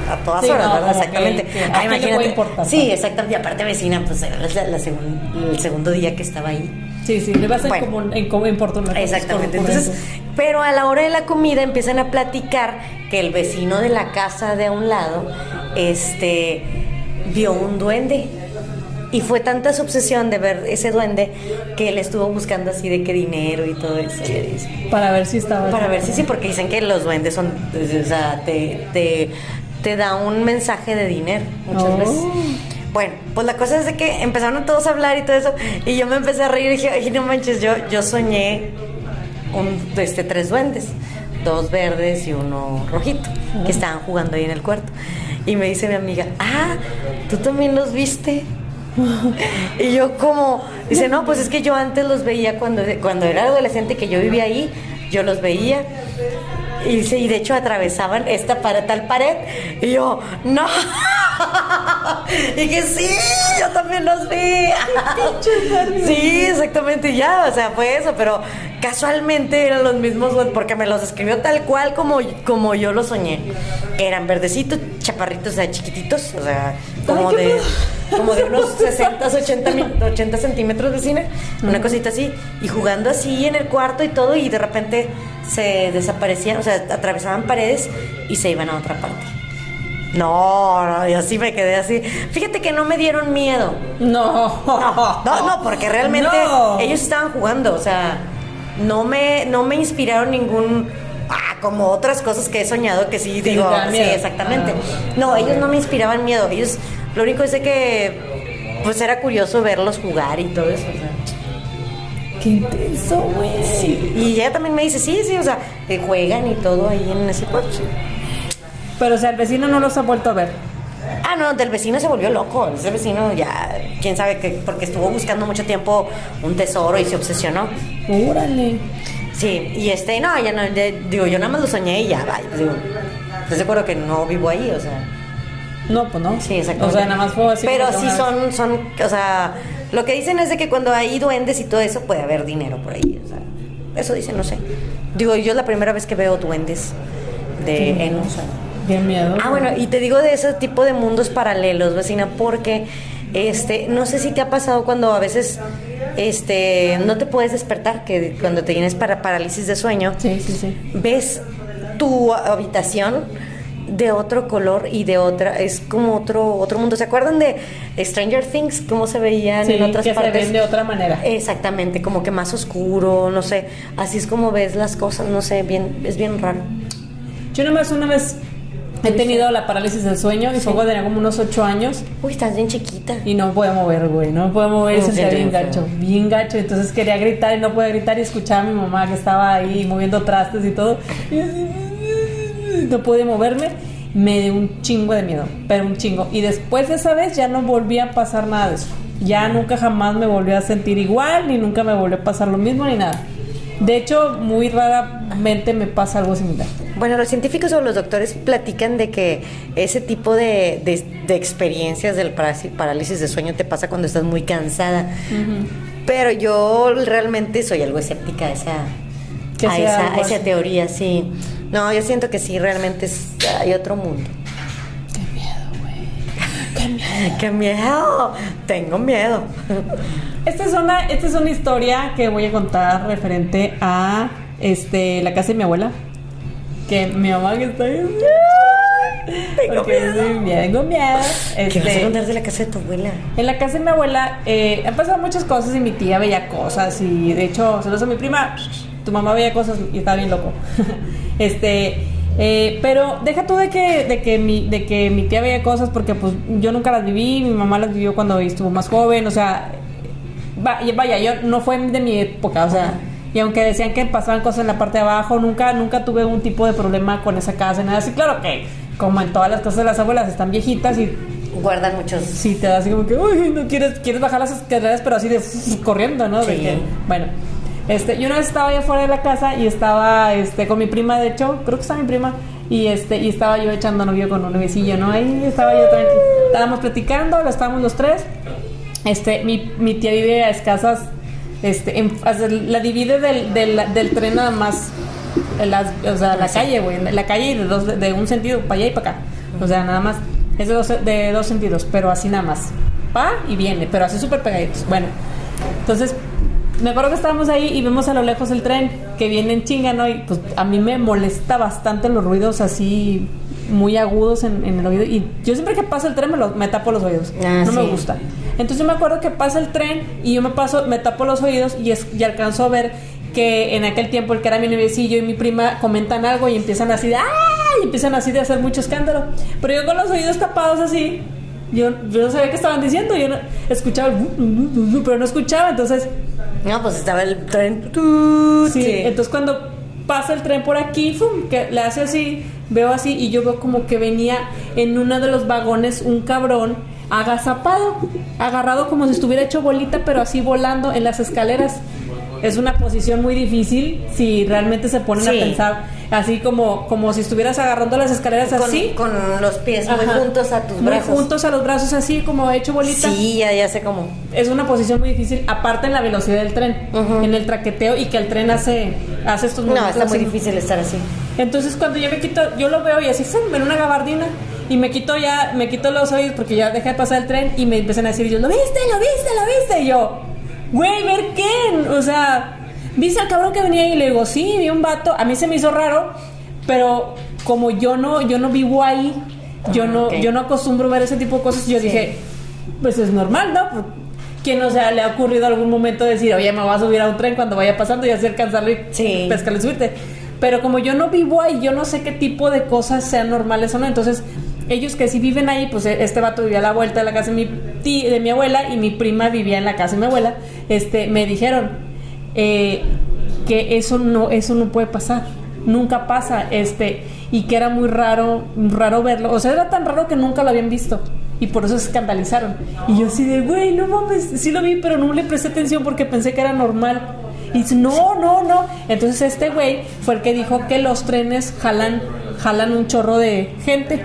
a todas Sí, horas, no, ¿verdad? Exactamente. que- que Ah, puede importar, Sí, pues. exactamente. Y aparte vecina, pues era la- la segun- el segundo día que estaba ahí. Sí, sí, le vas a Bueno. como en, como importunar. Exactamente. Por- por Entonces, pero a la hora de la comida empiezan a platicar que el vecino de la casa de a un lado, este, vio un duende. Y fue tanta su obsesión de ver ese duende que él estuvo buscando así de qué dinero y todo eso. Para ver si estaba. Para ver si sí, porque dicen que los duendes son, o sea, te, te, te da un mensaje de dinero muchas Oh. veces. Bueno, pues la cosa es de que empezaron todos a hablar y todo eso, y yo me empecé a reír y dije, ay, no manches, yo, yo soñé un, este, tres duendes, dos verdes y uno rojito, que estaban jugando ahí en el cuarto. Y me dice mi amiga, ah, ¿tú también los viste? y yo como, dice, no, pues es que yo antes los veía cuando, cuando era adolescente que yo vivía ahí, yo los veía. Y y de hecho atravesaban esta pared, tal pared. Y yo, no. y que sí, yo también los vi. sí, exactamente, ya, o sea, fue eso, pero casualmente eran los mismos, porque me los escribió tal cual como, como yo los soñé. Eran verdecitos, chaparritos, o sea, chiquititos, o sea, como Ay, de, como de unos 60, 80, mi- 80 centímetros de cine, una cosita así, y jugando así en el cuarto y todo, y de repente se desaparecían, o sea, atravesaban paredes y se iban a otra parte. No, no, yo sí me quedé así. Fíjate que no me dieron miedo. No. No, no, no, porque realmente No. ellos estaban jugando, o sea, no me, no me inspiraron ningún, ah, como otras cosas que he soñado que sí digo, sí, exactamente. Ah. No, ellos no me inspiraban miedo, ellos, lo único es de que, pues era curioso verlos jugar y todo eso, o sea. Qué intenso, güey. Y ella también me dice, sí, sí, o sea, que juegan y todo ahí en ese cuarto. Pero, o sea, el vecino no los ha vuelto a ver. Ah, no, del vecino se volvió loco. Ese vecino ya, quién sabe que, porque estuvo buscando mucho tiempo un tesoro y se obsesionó. Órale. Sí, y este, no, ya no, ya- digo, yo nada más lo soñé y ya, vaya, digo, estoy seguro que no vivo ahí, o sea, No, pues no. sí, exacto. O sea, nada más fue así. Pero sí son, son, o sea, lo que dicen es de que cuando hay duendes y todo eso puede haber dinero por ahí, o sea, eso dicen, no sé. Digo, yo es la primera vez que veo duendes de, en, Qué miedo. Ah, bueno, y te digo de ese tipo de mundos paralelos, vecina, porque este, no sé si te ha pasado cuando a veces este no te puedes despertar, que cuando te tienes para parálisis de sueño, Sí, sí, sí. ves tu habitación de otro color y de otra, es como otro otro mundo. ¿Se acuerdan de Stranger Things? ¿Cómo se veían Sí, en otras que se partes? ven de otra manera. Exactamente, como que más oscuro, no sé. Así es como ves las cosas, no sé, bien, es bien raro. Yo nada más una vez he tenido la parálisis del sueño y fue cuando tenía como unos ocho años Uy, estás bien chiquita. y no podía mover, güey. No podía mover No, sentía sí, bien sí. gacho, bien gacho. Entonces quería gritar y no podía gritar y escuchaba a mi mamá que estaba ahí moviendo trastes y todo. Y así, no pude moverme. Me dio un chingo de miedo, pero un chingo. Y después de esa vez ya no volví a pasar nada de eso. Ya nunca jamás me volví a sentir igual, ni nunca me volvió a pasar lo mismo, ni nada. De hecho, muy raramente me pasa algo similar. Bueno, los científicos o los doctores platican de que ese tipo de, de- de experiencias del parálisis de sueño te pasa cuando estás muy cansada. Pero yo realmente soy algo escéptica a esa, a esa, a esa teoría, sí. No, yo siento que sí, realmente es- hay otro mundo. Qué miedo, güey. ¡Qué miedo! Tengo miedo. Esta es una, esta es una historia que voy a contar referente a este la casa de mi abuela. Que mi mamá que está bien. Tengo Porque miedo. tengo miedo. ¿Qué vas a Este, contar de la casa de tu abuela? en la casa de mi abuela eh, han pasado muchas cosas y mi tía veía cosas y de hecho, saludos a mi prima, tu mamá veía cosas y estaba bien loco. este, eh, pero deja tú de que, de que mi, de que mi tía veía cosas porque pues yo nunca las viví, mi mamá las vivió cuando estuvo más joven, o sea, vaya, yo no fue de mi época, o sea, y aunque decían que pasaban cosas en la parte de abajo, nunca, nunca tuve un tipo de problema con esa casa, nada así, claro que como en todas las casas de las abuelas están viejitas y Guardan muchos. Sí, te da así como que, uy, no quieres, quieres bajar las escaleras, pero así de corriendo, ¿no? De Sí. que, bueno, este, yo una vez estaba allá afuera de la casa y estaba, este, con mi prima, de hecho, creo que está mi prima, y este, y estaba yo echando novio con un novicillo, ¿no? Ahí estaba yo tranquila, estábamos platicando, estábamos los tres, este, mi, mi tía vive a escasas, este, en- la divide del, del, del tren nada más, las- o sea, la calle, güey, la calle de, dos, de un sentido, para allá y para acá, o sea, nada más, es de dos, de dos sentidos, pero así nada más, va y viene, pero así súper pegaditos, bueno, entonces, me acuerdo que estábamos ahí y vemos a lo lejos el tren que viene en chinga, ¿no? Y pues a mí me molesta bastante los ruidos así muy agudos en, en el oído. Y yo siempre que pasa el tren me, lo- me tapo los oídos. Ah, no me sí. gusta. Entonces yo me acuerdo que pasa el tren y yo me paso, me tapo los oídos y, es, y alcanzo a ver que en aquel tiempo el que era mi noviecillo y mi prima comentan algo y empiezan así de ¡ah! y empiezan así de hacer mucho escándalo. Pero yo con los oídos tapados así, yo, yo no sabía qué estaban diciendo, yo no, escuchaba, pero no escuchaba, entonces No, pues estaba el tren. Sí, entonces cuando pasa el tren por aquí, ¡fum! que le hace así, veo así y yo veo como que venía en uno de los vagones un cabrón agazapado, agarrado como si estuviera hecho bolita, pero así volando en las escaleras. Es una posición muy difícil si realmente se ponen Sí. a pensar, así como, como si estuvieras agarrando las escaleras con, así. con los pies muy Ajá. juntos a tus Muy brazos. juntos a los brazos así como hecho bolita. Sí, ya, ya sé cómo. Es una posición muy difícil, aparte en la velocidad del tren, Ujú. en el traqueteo y que el tren hace, hace estos No, movimientos está muy así. difícil estar así. Entonces cuando yo me quito, yo lo veo y así, ¡fum! en una gabardina y me quito ya, me quito los oídos porque ya dejé de pasar el tren y me empiezan a decir, yo, ¿lo viste? ¿Lo viste? ¿Lo viste? Y yo, güey, ¿ver qué? O sea, ¿viste al cabrón que venía ahí? Y le digo, sí, vi un vato, a mí se me hizo raro, pero como yo no, yo no vivo ahí, yo Ah, no, yo no acostumbro ver ese tipo de cosas, yo Sí. dije, pues es normal, ¿no? ¿Quién no se le ha ocurrido algún momento decir, oye, me voy a subir a un tren cuando vaya pasando y así alcanzarlo y Sí. pescarle y subirte? Pero como yo no vivo ahí, yo no sé qué tipo de cosas sean normales o no. Entonces, ellos que sí viven ahí, pues eh, este vato vivía a la vuelta de la casa de mi, ti- de mi abuela y mi prima vivía en la casa de mi abuela, este, me dijeron eh, que eso no, eso no puede pasar. Nunca pasa, este, y que era muy raro, raro verlo. O sea, era tan raro que nunca lo habían visto. Y por eso se escandalizaron. Y yo así de, güey, no mames, sí lo vi, pero no le presté atención porque pensé que era normal. Y dice, no, no, no. Entonces este güey fue el que dijo que los trenes jalan, jalan un chorro de gente.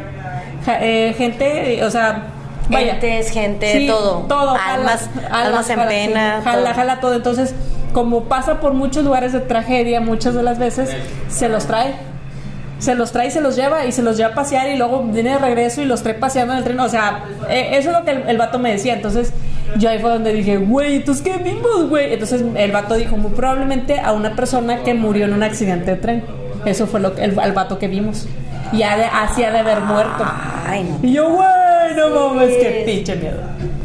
Eh, gente, o sea, vaya. Entes, gente, Sí, todo. todo. Almas- almas en jala, pena, sí, jala, todo. jala todo. Entonces, como pasa por muchos lugares de tragedia, muchas de las veces, se los trae. Se los trae y se los lleva y se los lleva a pasear y luego viene de regreso y los trae paseando en el tren. O sea, eh, eso es lo que el, el vato me decía. Entonces, yo ahí fue donde dije, güey, ¿entonces qué vimos, güey? Entonces, el vato dijo, muy probablemente a una persona que murió en un accidente de tren. Eso fue lo que, el, al vato que vimos. Y ha de, así ha de haber muerto. Ay, no. Y yo, güey, no mames, qué pinche miedo.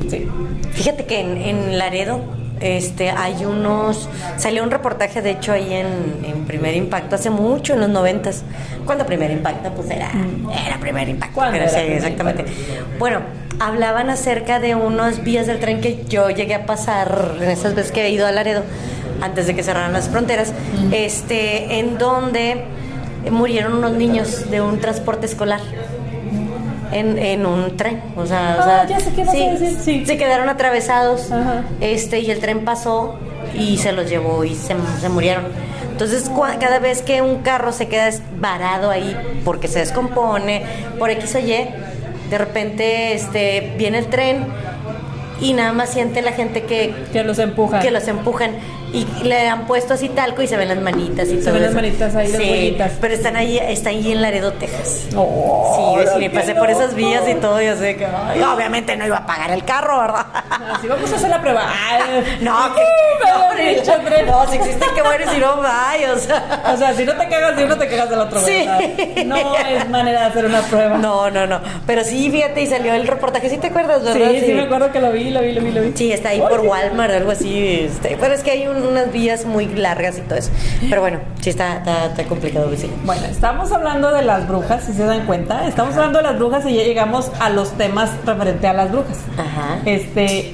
Sí. Fíjate que en, en Laredo este, hay unos... Salió un reportaje, de hecho, ahí en, en Primer Impacto, hace mucho, en los noventas. Cuando Primer Impacto, pues era, era Primer Impacto. ¿Cuándo pero sí, exactamente. Bueno, hablaban acerca de unas vías del tren que yo llegué a pasar en esas veces que he ido a Laredo, antes de que cerraran las fronteras, este, en donde murieron unos niños de un transporte escolar. En, en un tren, o sea, o Ah, sea, ya sé qué vas a decir, sí. se quedaron atravesados, Ajá. este, y el tren pasó y se los llevó y se, se murieron. Entonces, cada vez que un carro se queda varado ahí porque se descompone, por X o Y, de repente este, viene el tren y nada más siente la gente que, Que los empujan. que los empujan y le han puesto así talco y se ven las manitas y Se todo ven las manitas ahí, las Sí, huellitas. pero están ahí, está ahí en Laredo, Texas. Oh, Sí, y qué pasé por esas vías y todo, yo sé que ay, obviamente no iba a pagar el carro, ¿verdad? Así vamos a hacer la prueba. Ay, No, que me no, no, si existe que bueno y si no, vaya, o sea. O sea, si no te cagas de uno, te cagas del otro. Sí. ¿verdad? No es manera de hacer una prueba. No, no, no. Pero sí, fíjate, y salió el reportaje, ¿sí te acuerdas, Sí, verdad? sí, me acuerdo que lo vi, lo vi, lo vi, lo vi. Sí, está ahí por Walmart o algo así. Este, pero es que hay un- unas vías muy largas y todo eso. Pero bueno, sí está, está, está complicado, sí. Bueno, estamos hablando de las brujas, si se dan cuenta. Estamos hablando de las brujas y ya llegamos a los temas referente a las brujas. Ajá. Este.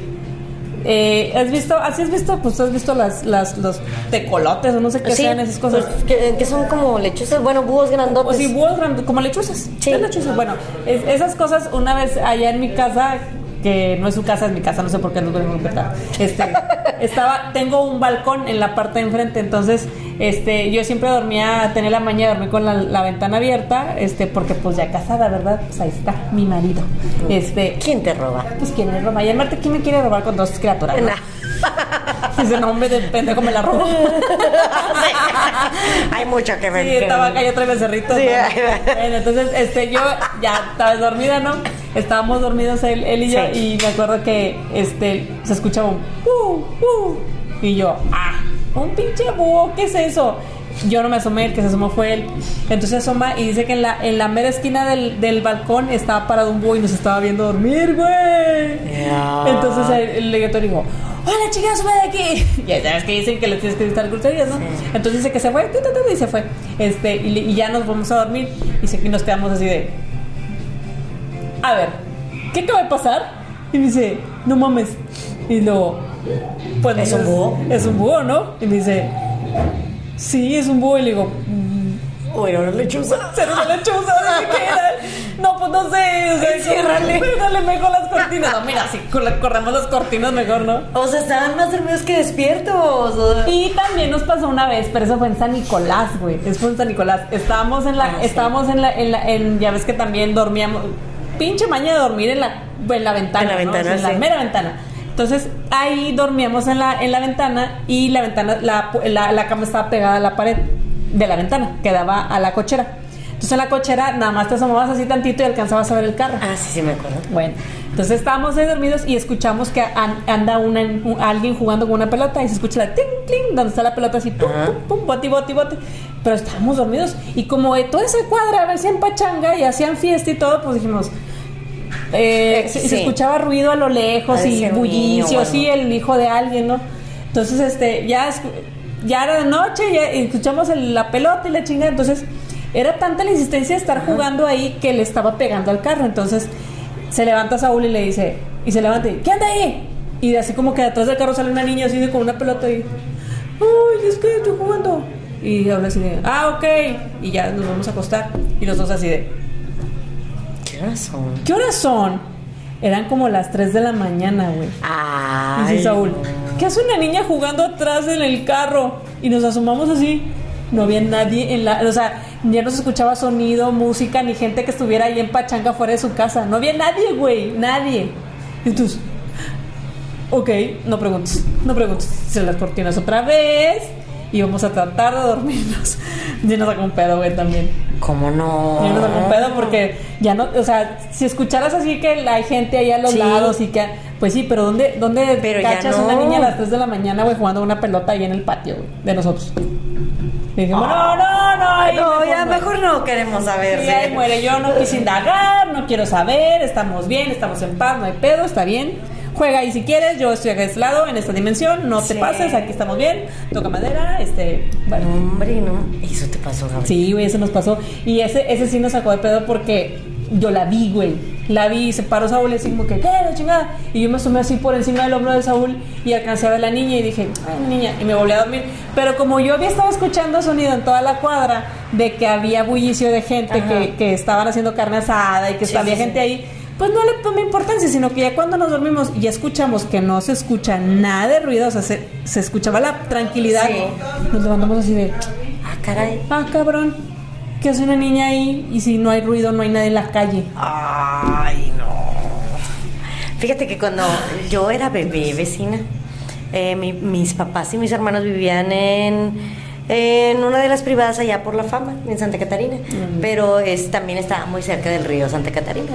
eh, ¿Has visto? ¿Así has visto? Pues has visto las, las, los tecolotes o no sé qué Sí, sean esas cosas. pues, que, que son como lechuzas, bueno, búhos O grandotes. si búhos grandes, como lechuzas. Sí. ¿Qué lechuzas? Bueno, es- esas cosas, una vez allá en mi casa, que no es su casa, es mi casa, no sé por qué no lo contar. Este, estaba, tengo un balcón en la parte de enfrente, entonces, este, yo siempre dormía, tenía la mañana de dormir con la, la ventana abierta, este, porque pues ya casada, ¿verdad? Pues ahí está, mi marido. Este, ¿Quién te roba? pues quién me roba. Y en Marte, ¿quién me quiere robar con dos criaturas? no? Dice, no, hombre, de pendejo me la robo. Hay mucho que ver. Sí, estaba acá y otra becerrito. Sí. ¿no? Bueno, entonces, este, yo ya estaba dormida, ¿no? Estábamos dormidos él, él y yo, Sí. y me acuerdo que este se escuchaba un "Uh, uh", y yo, ah, un pinche búho, ¿qué es eso? Yo no me asomé, el que se asomó fue él. Entonces asoma y dice que en la, en la mera esquina del, del balcón estaba parado un búho y nos estaba viendo dormir, güey. Entonces el, el dijo, hola chicas, sube de aquí. Ya sabes que dicen que le tienes que gritar groserías, ¿no? Entonces dice que se fue, y se fue. Este, y ya nos vamos a dormir. Y, se- y nos quedamos así de, a ver, ¿qué acaba de pasar? Y me dice, no mames. Y luego, pues ¿Es un búho? Es un búho, ¿no? Y me dice, sí, es un búho. Y le digo, Uy, ahora lechuza. ¿será una lechuza? ¿De qué era? No, pues no sé. O sea, Enciérrale. Dale mejor las cortinas. No, mira, si cor- corremos las cortinas mejor, ¿no? O sea, estaban más dormidos que despiertos. o. Y también nos pasó una vez, pero eso fue en San Nicolás, güey. Eso fue en San Nicolás. Estábamos en la, Ah, sí. estábamos en la, en la, en, ya ves que también dormíamos, pinche maña de dormir en la, en la ventana, En la ¿no? ventana, O sea, en la mera ventana. Entonces ahí dormíamos en la, en la ventana y la ventana, la, la, la cama estaba pegada a la pared de la ventana, que daba a la cochera. Entonces en la cochera nada más te asomabas así tantito y alcanzabas a ver el carro. Ah, sí, sí, me acuerdo. Bueno, entonces estábamos ahí dormidos y escuchamos que an- anda una, un- alguien jugando con una pelota y se escucha la ting, ting, donde está la pelota así, pum, pum, pum, boti, boti, boti. Pero estábamos dormidos y como de toda esa cuadra hacían pachanga y hacían fiesta y todo, pues dijimos. eh, se, Sí. se escuchaba ruido a lo lejos y bullicio, niño o sí, el hijo de alguien, ¿no? Entonces, este, ya, ya era de noche, ya escuchamos el- la pelota y la chingada, entonces era tanta la insistencia de estar jugando ahí que le estaba pegando al carro, entonces se levanta Saúl y le dice, y se levanta y, ¿qué anda ahí? Y así como que detrás del carro sale una niña así de con una pelota y, ¡ay, es que estoy jugando! Y habla así de, ah, ok, y ya nos vamos a acostar, y los dos así de, ¿Qué horas son? ¿qué horas son? Eran como las 3 de la mañana, güey. Ay. Dice Saúl, no. ¿qué hace una niña jugando atrás en el carro? Y nos asomamos así. No había nadie en la. O sea, ya no se escuchaba sonido, música, ni gente que estuviera ahí en pachanga fuera de su casa. No había nadie, güey. Nadie. Y Entonces, ok, no preguntes. No preguntes. Se las cortinas otra vez. Y vamos a tratar de dormirnos. Y nos sacó un pedo, güey, también. ¿Cómo no? Y nos sacó un pedo porque ya no, o sea, si escucharas así que hay gente ahí a los Sí. lados y que, pues sí, pero ¿dónde, dónde Pero cachas no. una niña a las 3 de la mañana, güey, jugando una pelota ahí en el patio, güey, de nosotros? Y dijimos, no, no, no, ahí No, ya mejor no queremos saber. ¿sí? ahí muere. Yo no quise indagar, no quiero saber, estamos bien, estamos en paz, no hay pedo, está bien. Juega ahí si quieres, yo estoy de este lado, en esta dimensión, no te pases, aquí estamos bien, toca madera, este, bueno. No, hombre, no. Eso te pasó, Gabriel. Sí, güey, eso nos pasó. Y ese, ese sí nos sacó de pedo porque yo la vi, güey. La vi, se paró Saúl y así como que, ¿qué? La chingada. Y yo me asomé así por encima del hombro de Saúl y alcancé a ver a la niña y dije, ay, niña, y me volví a dormir. Pero como yo había estado escuchando sonido en toda la cuadra de que había bullicio de gente que, que estaban haciendo carne asada y que Sí, había sí, gente ahí, pues no le tomé importancia, sino que ya cuando nos dormimos y escuchamos que no se escucha nada de ruido, o sea, se, se escuchaba la tranquilidad, Sí. nos levantamos así de, Ah, caray. ah, cabrón, ¿qué hace una niña ahí? Y si no hay ruido, no hay nadie en la calle. Ay, no. Fíjate que cuando yo era bebé, vecina, eh, mi- mis papás y mis hermanos vivían en, en una de las privadas allá por la fama, en Santa Catarina. Pero es, también estaba muy cerca del río Santa Catarina.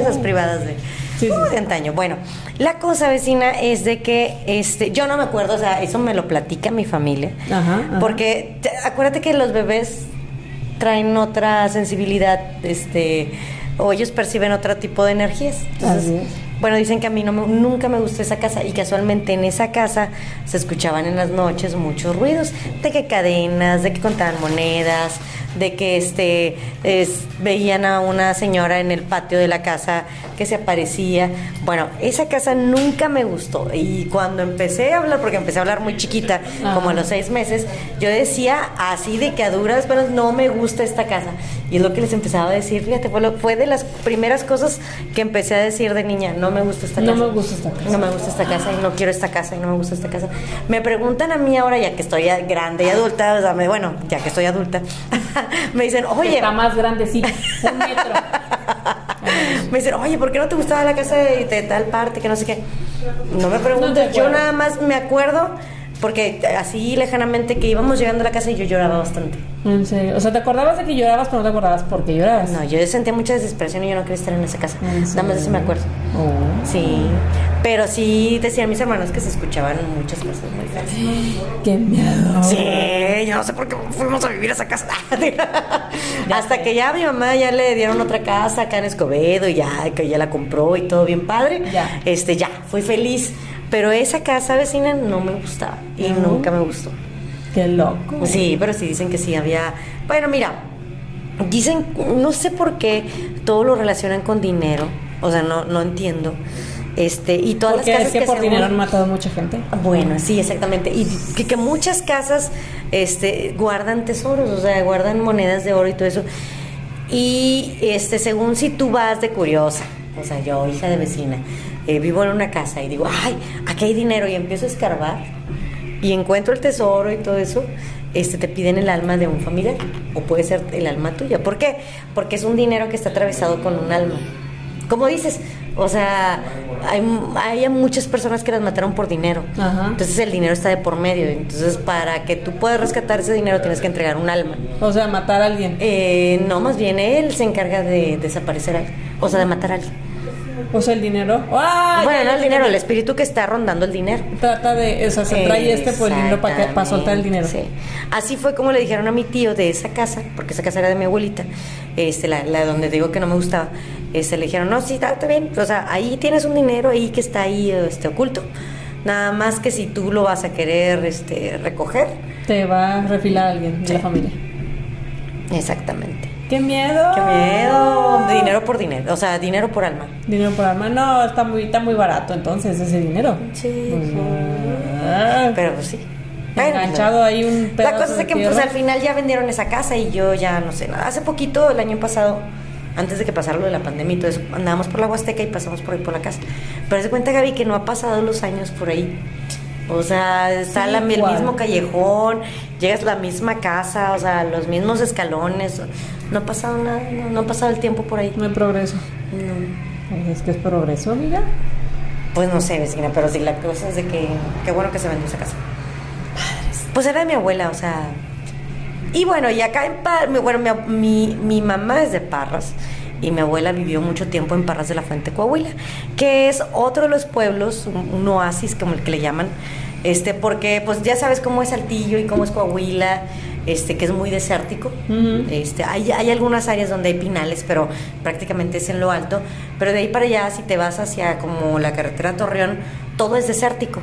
Esas privadas de, Sí, sí. de antaño. Bueno, la cosa, vecina, es de que este, yo no me acuerdo, o sea, eso me lo platica mi familia. Ajá, ajá. Porque te- acuérdate que los bebés traen otra sensibilidad, este, o ellos perciben otro tipo de energías. Entonces, Así es. Bueno, dicen que a mí no me- nunca me gustó esa casa y casualmente en esa casa se escuchaban en las noches muchos ruidos, de que cadenas, de que contaban monedas, de que este es- veían a una señora en el patio de la casa que se aparecía. Bueno, esa casa nunca me gustó y cuando empecé a hablar, porque empecé a hablar muy chiquita, como a los seis meses, yo decía así de que a duras penas no me gusta esta casa. Y es lo que les empezaba a decir, fíjate, fue, lo- fue de las primeras cosas que empecé a decir de niña, no me gusta esta No casa. me gusta esta casa. No me gusta esta casa y no quiero esta casa y no me gusta esta casa. Me preguntan a mí ahora, ya que estoy grande y adulta, o sea, me- bueno, ya que estoy adulta, me dicen, oye, Está más grande, sí, un metro. me dicen, oye, ¿por qué no te gustaba la casa de, de tal parte? Que no sé qué. No me preguntes, No te yo nada más me acuerdo Porque así lejanamente que íbamos llegando a la casa y yo lloraba bastante. En serio. O sea, ¿te acordabas de que llorabas, pero no te acordabas por qué llorabas? No, yo sentía mucha desesperación y yo no quería estar en esa casa. ¿En Nada más de eso me acuerdo. Oh. Sí. Pero sí decían mis hermanos que se escuchaban muchas cosas muy feas. ¡Qué miedo! Sí, yo no sé por qué fuimos a vivir a esa casa. Hasta que ya a mi mamá ya le dieron otra casa acá en Escobedo y ya que ya la compró y todo bien padre. Ya. Este, ya, fui feliz. Pero esa casa vecina no me gustaba y nunca me gustó. ¡Qué loco! Sí, pero sí dicen que sí había. Bueno, mira, dicen, no sé por qué todo lo relacionan con dinero. O sea, no, no entiendo. Este, y todas Porque las es casas que por según- dinero han matado a mucha gente. bueno, sí, exactamente. Y que, que muchas casas este, guardan tesoros, o sea, guardan monedas de oro y todo eso. Y este, según si tú vas de curiosa, o sea, yo, hija de vecina, eh, vivo en una casa y digo, ay, aquí hay dinero y empiezo a escarbar y encuentro el tesoro y todo eso, este, te piden el alma de un familiar o puede ser el alma tuya. ¿Por qué? Porque es un dinero que está atravesado con un alma. Como dices, o sea, hay, hay muchas personas que las mataron por dinero. Ajá. Entonces el dinero está de por medio. Entonces para que tú puedas rescatar ese dinero tienes que entregar un alma. O sea, matar a alguien. Eh, no, más bien él se encarga de desaparecer a. O sea, de matar a alguien. O sea, el dinero. ¡Ah! bueno, no el dinero, el espíritu que está rondando el dinero. Trata de. O sea, se trae este por el dinero para, que- para soltar el dinero. Sí. Así fue como le dijeron a mi tío de esa casa, porque esa casa era de mi abuelita, este, la, la donde digo que no me gustaba. Este, le dijeron, no, sí, está, está bien. O sea, ahí tienes un dinero ahí que está ahí este, oculto. Nada más que si tú lo vas a querer este, recoger. Te va a refilar a alguien de Sí. la familia. Exactamente. ¡Qué miedo! Qué miedo. Dinero por dinero. O sea, dinero por alma. Dinero por alma. No, está muy, está muy barato entonces ese dinero. Sí. Ah, Pero pues sí. Enganchado ahí un La pedazo cosa es de que pues, al final ya vendieron esa casa y yo ya no sé nada. Hace poquito, el año pasado, antes de que pasara lo de la pandemia y todo eso, andábamos por la Huasteca y pasamos por ahí por la casa. Pero se cuenta, Gaby, que no ha pasado los años por ahí. O sea, está Sí, la- el mismo callejón, llegas a la misma casa, o sea, los mismos escalones. No ha pasado nada, no, no ha pasado el tiempo por ahí. No hay progreso. No. Es que es progreso, amiga. Pues no sé, vecina, pero sí, la cosa es de que qué bueno que se vendió esa casa. Pues era de mi abuela, o sea. Y bueno, y acá en Parras, bueno, mi, mi, mi mamá es de Parras y mi abuela vivió mucho tiempo en Parras de la Fuente, Coahuila, que es otro de los pueblos, un, un oasis como el que le llaman, este, porque pues ya sabes cómo es Saltillo y cómo es Coahuila, este, que es muy desértico. Este, hay, hay algunas áreas donde hay pinales, pero prácticamente es en lo alto. Pero de ahí para allá, si te vas hacia como la carretera Torreón, todo es desértico.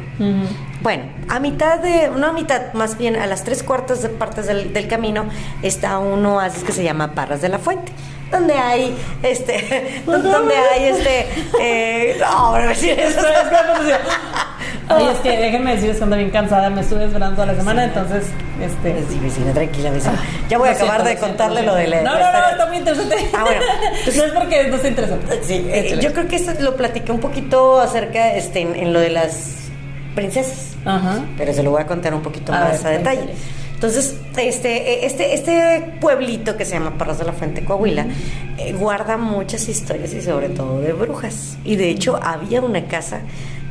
Bueno, a mitad de, no a mitad, más bien a las tres cuartas de partes del, del camino está un oasis que se llama Parras de la Fuente. Donde hay, este, donde hay, este, eh, no, hombre, me siento- Esto es como decía, Ay, es que déjenme decirles que ando bien cansada, me estuve esperando toda la semana, entonces, este... Sí, vecina, tranquila, vecina. Ya voy a siento, acabar de contarle lo lo de la. No, no, no, está muy interesante. Ah, bueno. no es porque no sea interesante. Sí, eh, yo creo que esto lo platiqué un poquito acerca este, en, en lo de las princesas, Ajá. pero se lo voy a contar un poquito A más ver, a detalle. Entonces, este, eh, este, este pueblito que se llama Parras de la Fuente, Coahuila, eh, guarda muchas historias y sobre todo de brujas. Y de hecho había una casa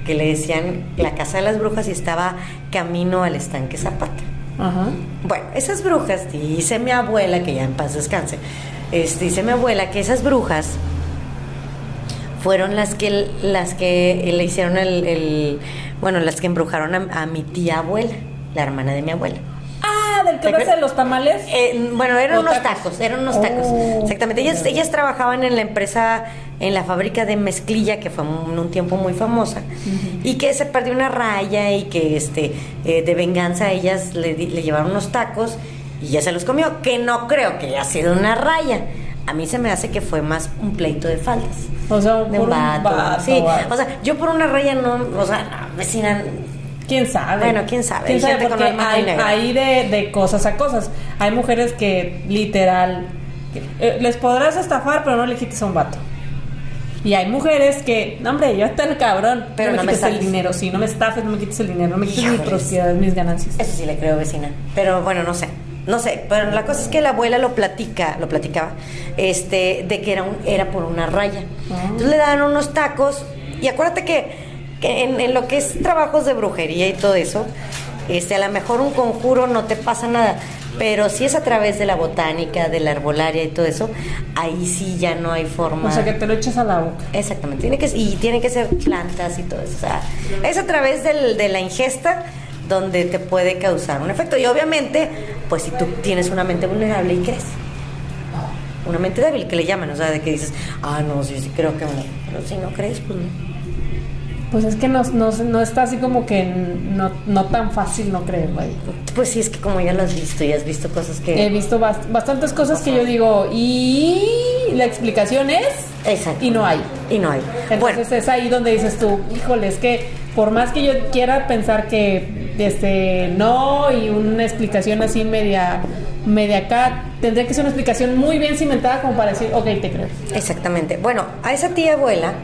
que le decían la casa de las brujas y estaba camino al estanque Zapata. Ajá. Bueno, esas brujas, dice mi abuela, que ya en paz descanse, este, dice mi abuela que esas brujas fueron las que las que le hicieron el, el- bueno, las que embrujaron a, a mi tía abuela, la hermana de mi abuela. Ah, del que ¿Te no hace los tamales. Eh, bueno, eran ¿O unos tacos? tacos, eran unos tacos. Oh, Exactamente. Ellas, ellas trabajaban en la empresa, en la fábrica de mezclilla, que fue un, un tiempo muy famosa, y que se perdió una raya y que este eh, de venganza ellas le, llevaron unos tacos y ya se los comió, que no creo que haya sido una raya. A mí se me hace que fue más un pleito de faldas. O sea, De por un un vato. vato sí, o sea, yo por una raya no, o sea, vecina, ¿Quién sabe? Bueno, quién sabe. ¿Quién sabe? Porque hay, de, de cosas a cosas. Hay mujeres que literal eh, les podrás estafar, pero no le quites a un vato. Y hay mujeres que, no, hombre, yo estoy el cabrón, Pero no no me me quites el dinero, sí, no me estafes, no me quites el dinero, no me quites mi Híjoles. propiedad, mis ganancias. Eso sí le creo, vecina. Pero bueno, no sé. No sé, pero la cosa es que la abuela lo platica, lo platicaba, este, de que era un, era por una raya. Ah. Entonces le daban unos tacos y acuérdate que, que en, en lo que es trabajos de brujería y todo eso, Este, a lo mejor un conjuro no te pasa nada, pero si es a través de la botánica, de la herbolaria y todo eso, ahí sí ya no hay forma. O sea, que te lo eches a la boca. Exactamente, tiene que, y tiene que ser plantas y todo eso. O sea, es a través del- de la ingesta donde te puede causar un efecto. Y obviamente, pues si tú tienes una mente vulnerable y crees. Una mente débil que le llaman, o sea, de que dices, ah, no, sí, sí creo que me... Pero si no crees, pues no. Pues es que no, no, no está así como que no, no tan fácil no creer, vaya. Pues sí, es que como ya lo has visto y has visto cosas que... He visto bast- bastantes cosas que yo digo, y la explicación es, Exacto. y no hay. Y no hay. Entonces bueno, es ahí donde dices tú, híjole, es que por más que yo quiera pensar que este no y una explicación así media media acá, tendría que ser una explicación muy bien cimentada como para decir, ok, te creo. exactamente. Bueno, a esa tía abuela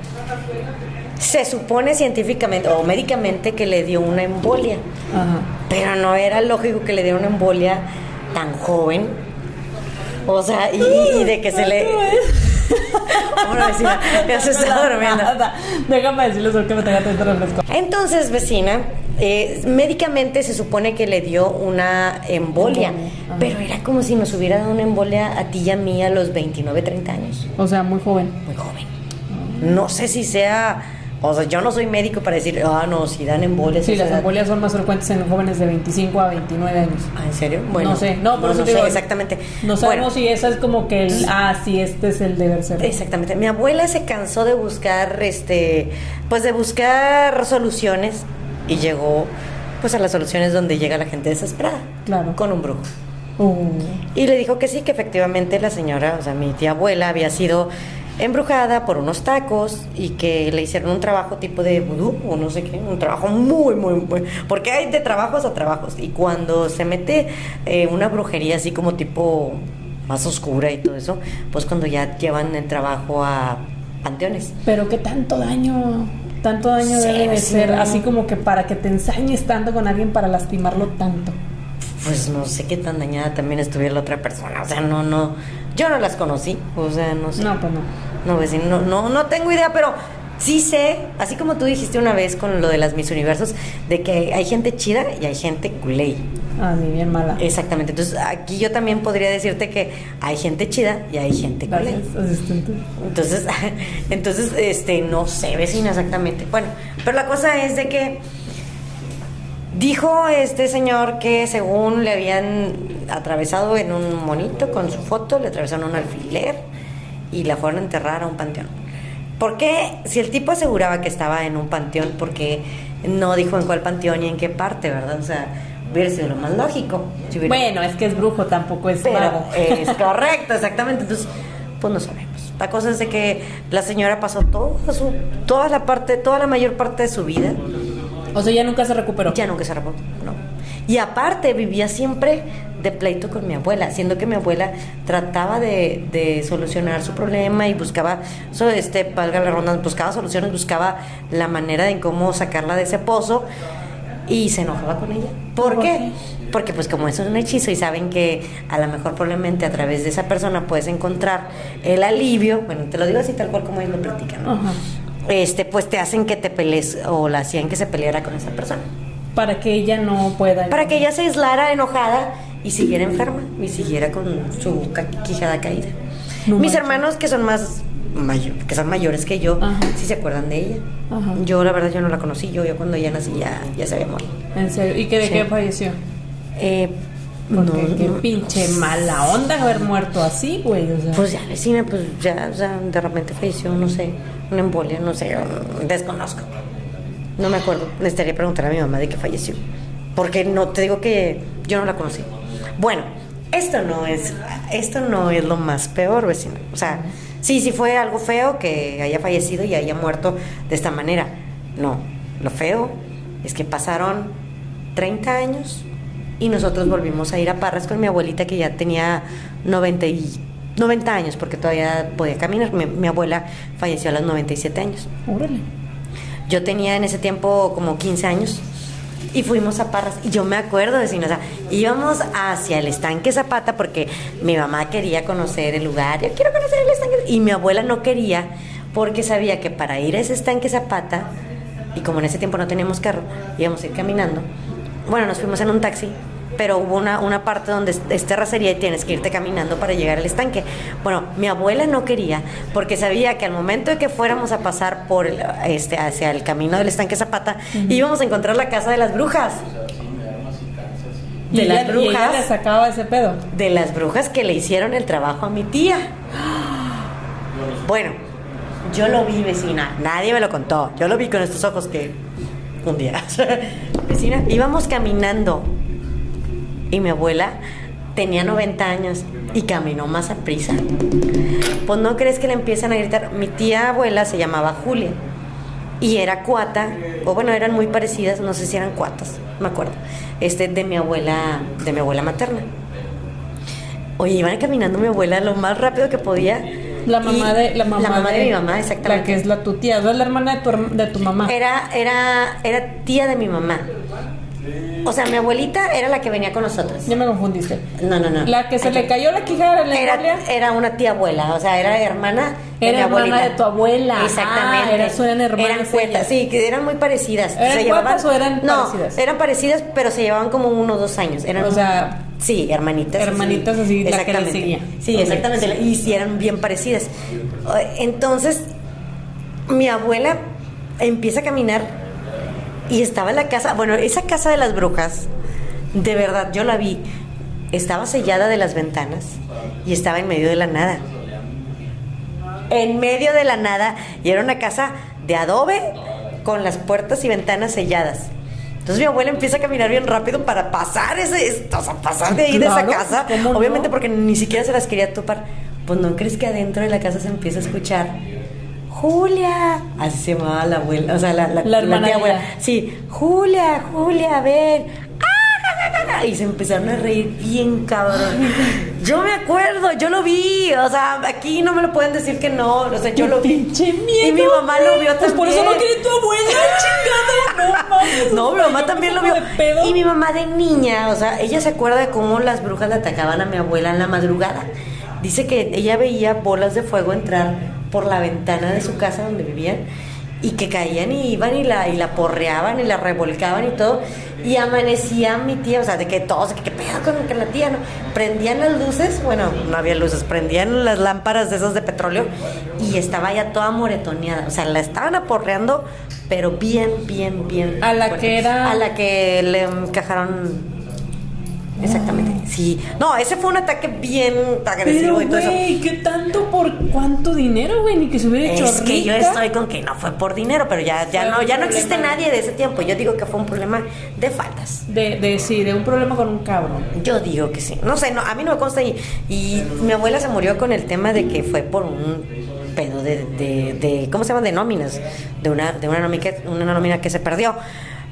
se supone científicamente o médicamente que le dio una embolia. Ajá. Pero no era lógico que le diera una embolia tan joven. O sea, y, y de que se le. Bueno, vecina, ya se está durmiendo. Déjame decirles qué me tenga tanto refresco. Entonces, vecina, eh, médicamente se supone que le dio una embolia. Pero era como si nos hubiera dado una embolia a ti y a mí a los 29, 30 años. O sea, muy joven. Muy joven. No sé si sea. O sea, yo no soy médico para decir, ah, no, si dan embolias. Sí, las edad". embolias son más frecuentes en jóvenes de 25 a 29 años. Ah, ¿en serio? Bueno, no sé, no, por eso no te sé exactamente. No sabemos Bueno, si esa es como que el, ah, sí, este es el deber ser. Exactamente. Mi abuela se cansó de buscar, este, pues de buscar soluciones y llegó, pues a las soluciones donde llega la gente desesperada. Claro. Con un brujo. Uh, Y le dijo que sí, que efectivamente la señora, o sea, mi tía abuela había sido embrujada por unos tacos y que le hicieron un trabajo tipo de vudú o no sé qué, un trabajo muy, muy, muy... Porque hay de trabajos a trabajos y cuando se mete eh, una brujería así como tipo más oscura y todo eso, pues cuando ya llevan el trabajo a panteones. pero qué tanto daño, tanto daño Sí, debe de ser, no. así como que para que te ensañes tanto con alguien para lastimarlo tanto. Pues no sé qué tan dañada también estuviera la otra persona, o sea, no, no, yo no las conocí, o sea, no sé. No, pues no. No, vecino, no, no, no tengo idea, pero sí sé, así como tú dijiste una vez con lo de las Miss Universos, de que hay gente chida y hay gente culé. Ah, ni bien mala. Exactamente. Entonces, aquí yo también podría decirte que hay gente chida y hay gente culé. Asistente. Entonces, entonces, este, no sé, vecina, exactamente. Bueno, pero la cosa es de que dijo este señor que según le habían atravesado en un monito con su foto, le atravesaron un alfiler y la fueron a enterrar a un panteón. ¿Por qué? Si el tipo aseguraba que estaba en un panteón, porque no dijo en cuál panteón y en qué parte, verdad? O sea, hubiera sido lo más lógico. si hubiera- Bueno, es que es brujo, tampoco es pero mago. es correcto, exactamente. Entonces, pues no sabemos. La cosa es de que la señora pasó toda su, toda la parte, toda la mayor parte de su vida, O sea, ya nunca se recuperó. ya nunca se reportó, no. Y aparte vivía siempre de pleito con mi abuela, siendo que mi abuela trataba de, de solucionar su problema y buscaba, so, este, valga la ronda, buscaba soluciones, buscaba la manera de cómo sacarla de ese pozo y se enojaba con ella. ¿Por, ¿Por qué? qué? Porque pues como eso es un hechizo y saben que a lo mejor probablemente a través de esa persona puedes encontrar el alivio, bueno, te lo digo así tal cual como ellos lo platican, ¿no? Este, pues te hacen que te pelees o la hacían que se peleara con esa persona. Para que ella no pueda. Para que ella se aislara enojada y siguiera enferma y siguiera con su quijada caída. No Mis hermanos que son más que son mayores que yo, Ajá. sí se acuerdan de ella. Ajá. Yo la verdad yo no la conocí, yo, yo cuando ella nací ya, ya se había muerto. En serio. ¿Y que de Sí. qué falleció? Eh, Porque no, qué no. pinche mala onda haber muerto así, güey. O sea. Pues ya, vecina, pues ya, sea, de repente falleció, no sé, una embolia, no sé, desconozco. No me acuerdo. Necesitaría preguntar a mi mamá de qué falleció. Porque no, te digo que yo no la conocí. Bueno, esto no es, esto no es lo más peor, vecina. O sea, sí, sí fue algo feo que haya fallecido y haya muerto de esta manera. No, lo feo es que pasaron 30 años y nosotros volvimos a ir a Parras con mi abuelita que ya tenía 90, y, 90 años porque todavía podía caminar. Mi, mi abuela falleció a los 97 años. Órale. Yo tenía en ese tiempo como 15 años y fuimos a Parras. Y yo me acuerdo, vecino, o sea, íbamos hacia el estanque Zapata porque mi mamá quería conocer el lugar. Yo quiero conocer el estanque. Y mi abuela no quería porque sabía que para ir a ese estanque Zapata, y como en ese tiempo no teníamos carro, íbamos a ir caminando, bueno, nos fuimos en un taxi, pero hubo una, una parte donde es, terracería y tienes que irte caminando para llegar al estanque. Bueno, mi abuela no quería, porque sabía que al momento de que fuéramos a pasar por el, este, hacia el camino del estanque Zapata, íbamos a encontrar la casa de las brujas. Y De las ella- y ella brujas. le sacaba ese pedo. De las brujas que le hicieron el trabajo a mi tía. Bueno, yo lo vi, vecina. Nadie me lo contó. Yo lo vi con estos ojos que un día. vecina, íbamos caminando y mi abuela tenía 90 años y caminó más a prisa. Pues no crees que le empiezan a gritar. Mi tía abuela se llamaba Julia y era cuata, o bueno, eran muy parecidas, no sé si eran cuatas, me acuerdo. Este de mi abuela, de mi abuela materna. Oye, iban caminando mi abuela lo más rápido que podía. La mamá de la mamá, de, mi mamá, exactamente. La que es la tu tía, es la hermana de tu, de tu mamá. Era, era, era tía de mi mamá. O sea, mi abuelita era la que venía con nosotros. Ya me confundiste. No, no, no. La que se Aquí. le cayó la quijada en la era, Italia. era una tía abuela, o sea, era hermana de Era mi hermana abuelita. de tu abuela. Exactamente. Ah, era- eran hermanas Eran cuetas, sí, que eran muy parecidas. ¿Eran cuatas o eran no, parecidas? eran parecidas, pero se llevaban como uno o dos años. Eran, O sea, sí, hermanitas. hermanitas así, la que le Exactamente. seguía. Sí, exactamente. Y sí, eran bien parecidas. Entonces, mi abuela empieza a caminar y estaba la casa, bueno, esa casa de las brujas, de verdad, yo la vi, estaba sellada de las ventanas y estaba en medio de la nada. En medio de la nada, y era una casa de adobe con las puertas y ventanas selladas. Entonces mi abuela empieza a caminar bien rápido para pasar ese, o sea, pasar de ahí de esa casa, obviamente porque ni siquiera se las quería topar. Pues no crees que adentro de la casa se empieza a escuchar Julia, así se llamaba la abuela, o sea, la, la, La hermana tía de abuela. Sí, Julia, Julia, ven. ¡Ah! Y se empezaron a reír bien cabrón. Yo me acuerdo, yo lo vi, o sea, aquí no me lo pueden decir que no, o sea, yo lo vi. pinche miedo. Y mi mamá lo vio Pues también. por eso no quiere tu abuela, chingada. No mames. No, mi mamá también me lo vio. Y mi mamá de niña, o sea, ella se acuerda de cómo las brujas le atacaban a mi abuela en la madrugada. Dice que ella veía bolas de fuego entrar por la ventana de su casa donde vivían y que caían y iban y la, y la porreaban y la revolcaban y todo. Y amanecía mi tía, o sea, de que todos, que qué pedo con, con la tía, ¿no? Prendían las luces, bueno, no había luces, prendían las lámparas de esas de petróleo y estaba ya toda moretoneada. O sea, la estaban aporreando, pero bien, bien, bien. A la fuerte. que era- A la que le encajaron. Exactamente, sí. No, ese fue un ataque bien agresivo Pero, y todo eso. güey, ¿qué tanto por cuánto dinero, güey? Ni que se hubiera hecho Es que yo estoy con que no fue por dinero, pero ya, ya Fue no, ya no existe problema. nadie de ese tiempo. Yo digo que fue un problema de faltas. De, de, sí, de un problema con un cabrón. Yo digo que sí. No sé, no, a mí no me consta. Y, y mi abuela se murió con el tema de que fue por un pedo de, de, de- ¿cómo se llama? De nóminas. De una, de una nómina, una nómina que se perdió.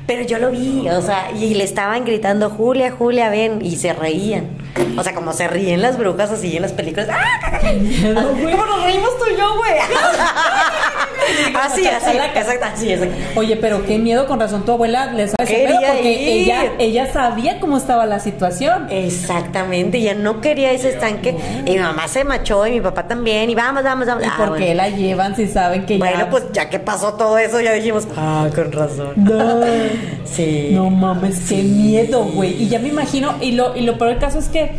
Pero yo lo vi, o sea, y le estaban gritando, Julia, Julia, ven, y se reían. O sea, como se ríen las brujas así en las películas. ¡Ah! ¿Cómo nos reímos tú y yo, güey? así, así, Chachalaca. exacto, así, exacto. Oye, pero qué miedo con razón tu abuela le sabe ese Quería pedo porque ir. ella, ella sabía cómo estaba la situación. Exactamente, ella no quería ese estanque. Y mi mamá se machó y mi papá también. Y vamos, vamos, vamos. ¿Y Ah, por bueno. qué la llevan si saben que Bueno, ya... pues ya que pasó todo eso, ya dijimos, ah, con razón. No, Sí. no mames, qué miedo, güey. Y ya me imagino, y lo, y lo peor del caso es que,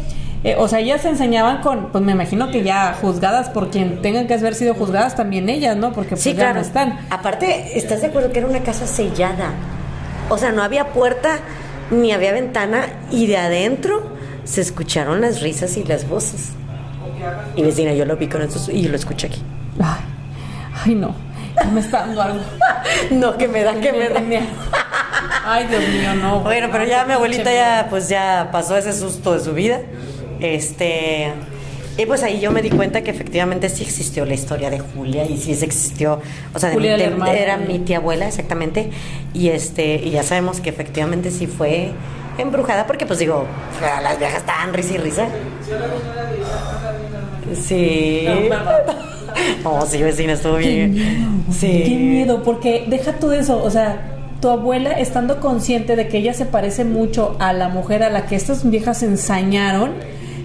eh, o sea, ellas se enseñaban con, pues me imagino que ya juzgadas por quien tengan que haber sido juzgadas también ellas, ¿no? Porque pues Sí, ya claro. no están. Aparte, ¿estás de acuerdo que era una casa sellada? O sea, no había puerta ni había ventana y de adentro se escucharon las risas y las voces. Y vecina, yo lo vi con eso y yo lo escuché aquí. Ay, ay no, me está dando algo. No, que me da, que me da. Ay, Dios mío, no. Bueno, pero ya mi abuelita ya pues ya pasó ese susto de su vida. Este y pues ahí yo me di cuenta que efectivamente sí existió la historia de Julia y sí existió, o sea, de Julia, mi- de- hermana. era mi tía abuela exactamente y este y ya sabemos que efectivamente sí fue embrujada porque pues digo, las viejas estaban risa y risa. Sí. No. Oh, sí, vecina, estuvo Qué bien. miedo, güey, Sí. Qué miedo, porque deja tú eso, o sea, tu abuela estando consciente de que ella se parece mucho a la mujer a la que estas viejas ensañaron,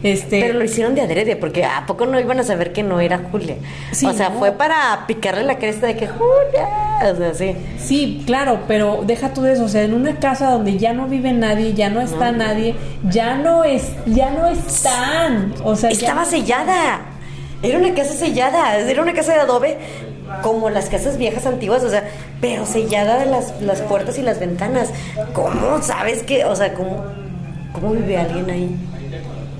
Este, Pero lo hicieron de adrede, porque ¿a poco no iban a saber que no era Julia? Sí, o sea, no. fue para picarle la cresta de que Julia. O sea, sí. Sí, claro, pero deja tú de eso, o sea, en una casa donde ya no vive nadie, ya no está nadie, ya no es, ya no están, o sea, ya Estaba no- sellada. Era una casa sellada. Era una casa de adobe como las casas viejas antiguas, o sea, pero sellada de las, las puertas y las ventanas. ¿Cómo sabes que, o sea, cómo, cómo vive alguien ahí?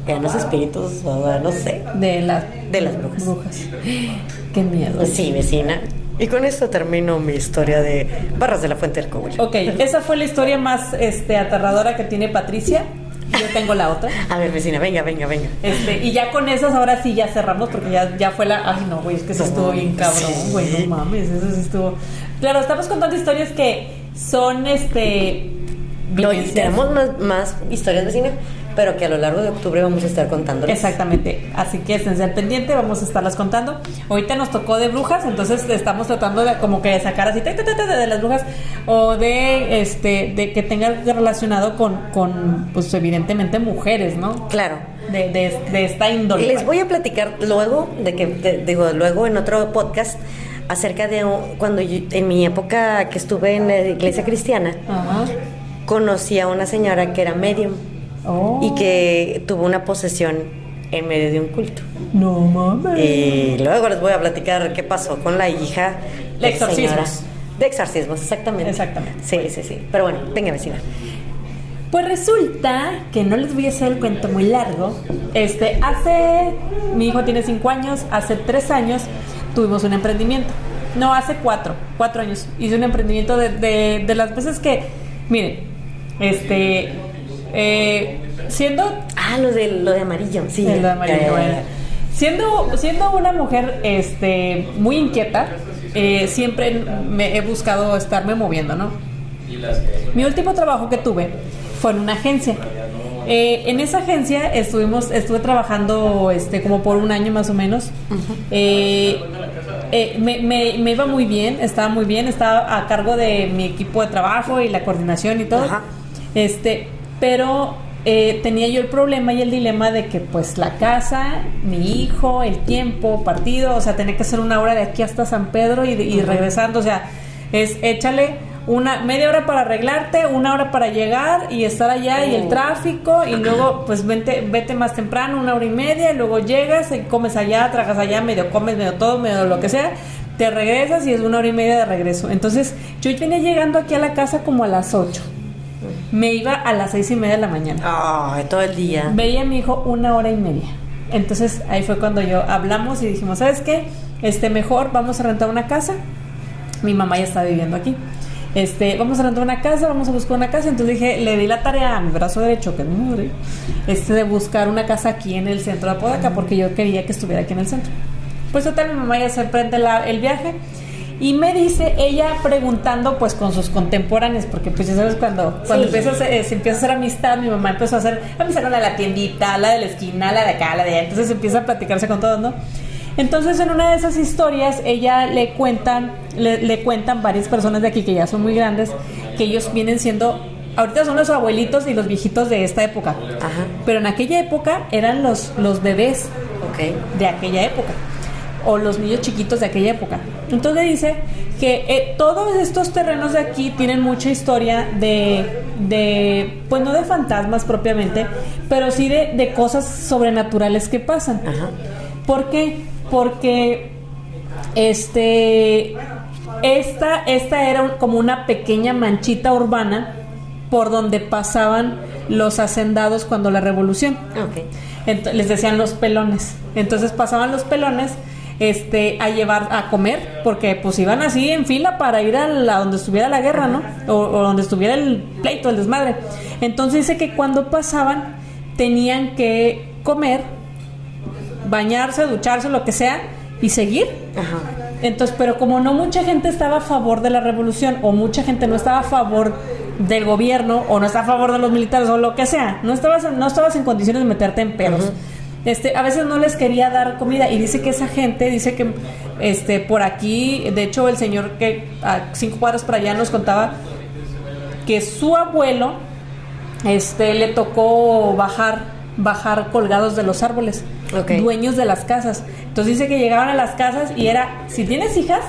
Eran los espíritus, o no sé, de las de las brujas. brujas. Qué miedo. Pues Sí, vecina. Y con esto termino mi historia de Barras de la Fuente del Cobre. Ok, esa fue la historia más este, aterradora que tiene Patricia. Yo tengo la otra. A ver, vecina, venga, venga, venga. Este, y ya con esas ahora sí ya cerramos porque ya, ya fue la. Ay, no, güey, es que eso estuvo bien cabrón, Sí. güey, no mames, eso sí estuvo. Claro, estamos contando historias que son este. No, y tenemos más, más historias vecina, pero que a lo largo de octubre vamos a estar contándoles. Exactamente, así que estén al pendiente, vamos a estarlas contando. Ahorita nos tocó de brujas, entonces estamos tratando de como que de sacar así ta, ta, ta, ta, de las brujas o de este de que tenga relacionado con, con pues evidentemente mujeres, ¿no? Claro. De, de, de esta índole. Les voy a platicar luego, de que de- digo, luego en otro podcast, acerca de cuando yo- en mi época que estuve en la iglesia cristiana, Ajá. conocí a una señora que era medium Oh. y que tuvo una posesión en medio de un culto. No mames. Y luego les voy a platicar qué pasó con la hija De exorcismos. señora. De exorcismos, exactamente. Exactamente. Sí, sí, sí. Pero bueno, venga, vecina. Pues resulta que no les voy a hacer el cuento muy largo. Este, hace. Mi hijo tiene cinco años, hace tres años tuvimos un emprendimiento. No, hace cuatro, cuatro años. Hice un emprendimiento de, de, de las veces que. Miren, este. Eh, siendo Ah, lo de, lo de amarillo, sí. el de amarillo, Eh, bueno. Siendo, siendo una mujer este, muy inquieta, eh, siempre me he buscado estarme moviendo, ¿no? Mi último trabajo que tuve fue en una agencia. Eh, en esa agencia estuvimos, estuve trabajando este, como por un año más o menos. Eh, eh, me, me- me iba muy bien, estaba muy bien, estaba a cargo de mi equipo de trabajo y la coordinación y todo. Ajá. Este, pero eh, tenía yo el problema y el dilema de que pues la casa, mi hijo, el tiempo, partido, o sea, tenía que hacer una hora de aquí hasta San Pedro y, regresando, o sea, es échale una media hora para arreglarte, una hora para llegar y estar allá y el Oh. tráfico y luego pues vente, vete más temprano, una hora y media y luego llegas y comes allá, tragas allá, medio comes, medio todo, medio lo que sea, te regresas y es una hora y media de regreso. Entonces yo venía llegando aquí a la casa como a las 8. Me iba a las seis y media de la mañana. Ay, todo el día. Veía a mi hijo una hora y media. Entonces ahí fue cuando yo hablamos y dijimos, ¿sabes qué? Este mejor vamos a rentar una casa. Mi mamá ya está viviendo aquí. Este, vamos a rentar una casa, vamos a buscar una casa. Entonces dije, le di la tarea a mi brazo derecho, que es mi madre, este, de buscar una casa aquí en el centro de Apodaca, porque yo quería que estuviera aquí en el centro. Pues total, mi mamá ya se emprende la- el viaje. Y me dice ella preguntando pues con sus contemporáneos, porque pues ya sabes cuando, cuando Sí. empiezas, eh, se empieza a hacer amistad, mi mamá empezó a hacer amistad con la de la tiendita, la de la esquina, la de acá, la de allá, entonces empieza a platicarse con todos, ¿no? Entonces en una de esas historias ella le cuentan, le, le cuentan varias personas de aquí que ya son muy grandes, que ellos vienen siendo, ahorita son los abuelitos y los viejitos de esta época, Ajá. pero en aquella época eran los, los bebés de aquella época o los niños chiquitos de aquella época. Entonces dice que eh, todos estos terrenos de aquí tienen mucha historia de, de, pues no de fantasmas propiamente, pero sí de, de cosas sobrenaturales que pasan. Ajá. ¿Por qué? Porque este esta, esta era como una pequeña manchita urbana por donde pasaban los hacendados cuando la revolución. Ok. Ent- les decían los pelones. Entonces pasaban los pelones este a llevar a comer porque pues iban así en fila para ir a, la, donde estuviera la guerra, ¿no? O, o donde estuviera el pleito, el desmadre. Entonces dice que cuando pasaban tenían que comer, bañarse, ducharse, lo que sea y seguir. Ajá. Entonces, pero como no mucha gente estaba a favor de la revolución o mucha gente no estaba a favor del gobierno o no estaba a favor de los militares o lo que sea, no estabas no estabas en condiciones de meterte en pedos. Este, a veces no les quería dar comida y dice que esa gente dice que este por aquí, de hecho el señor que a cinco cuadras para allá nos contaba que su abuelo este le tocó bajar bajar colgados de los árboles, dueños de las casas. Entonces dice que llegaban a las casas y era, si tienes hijas,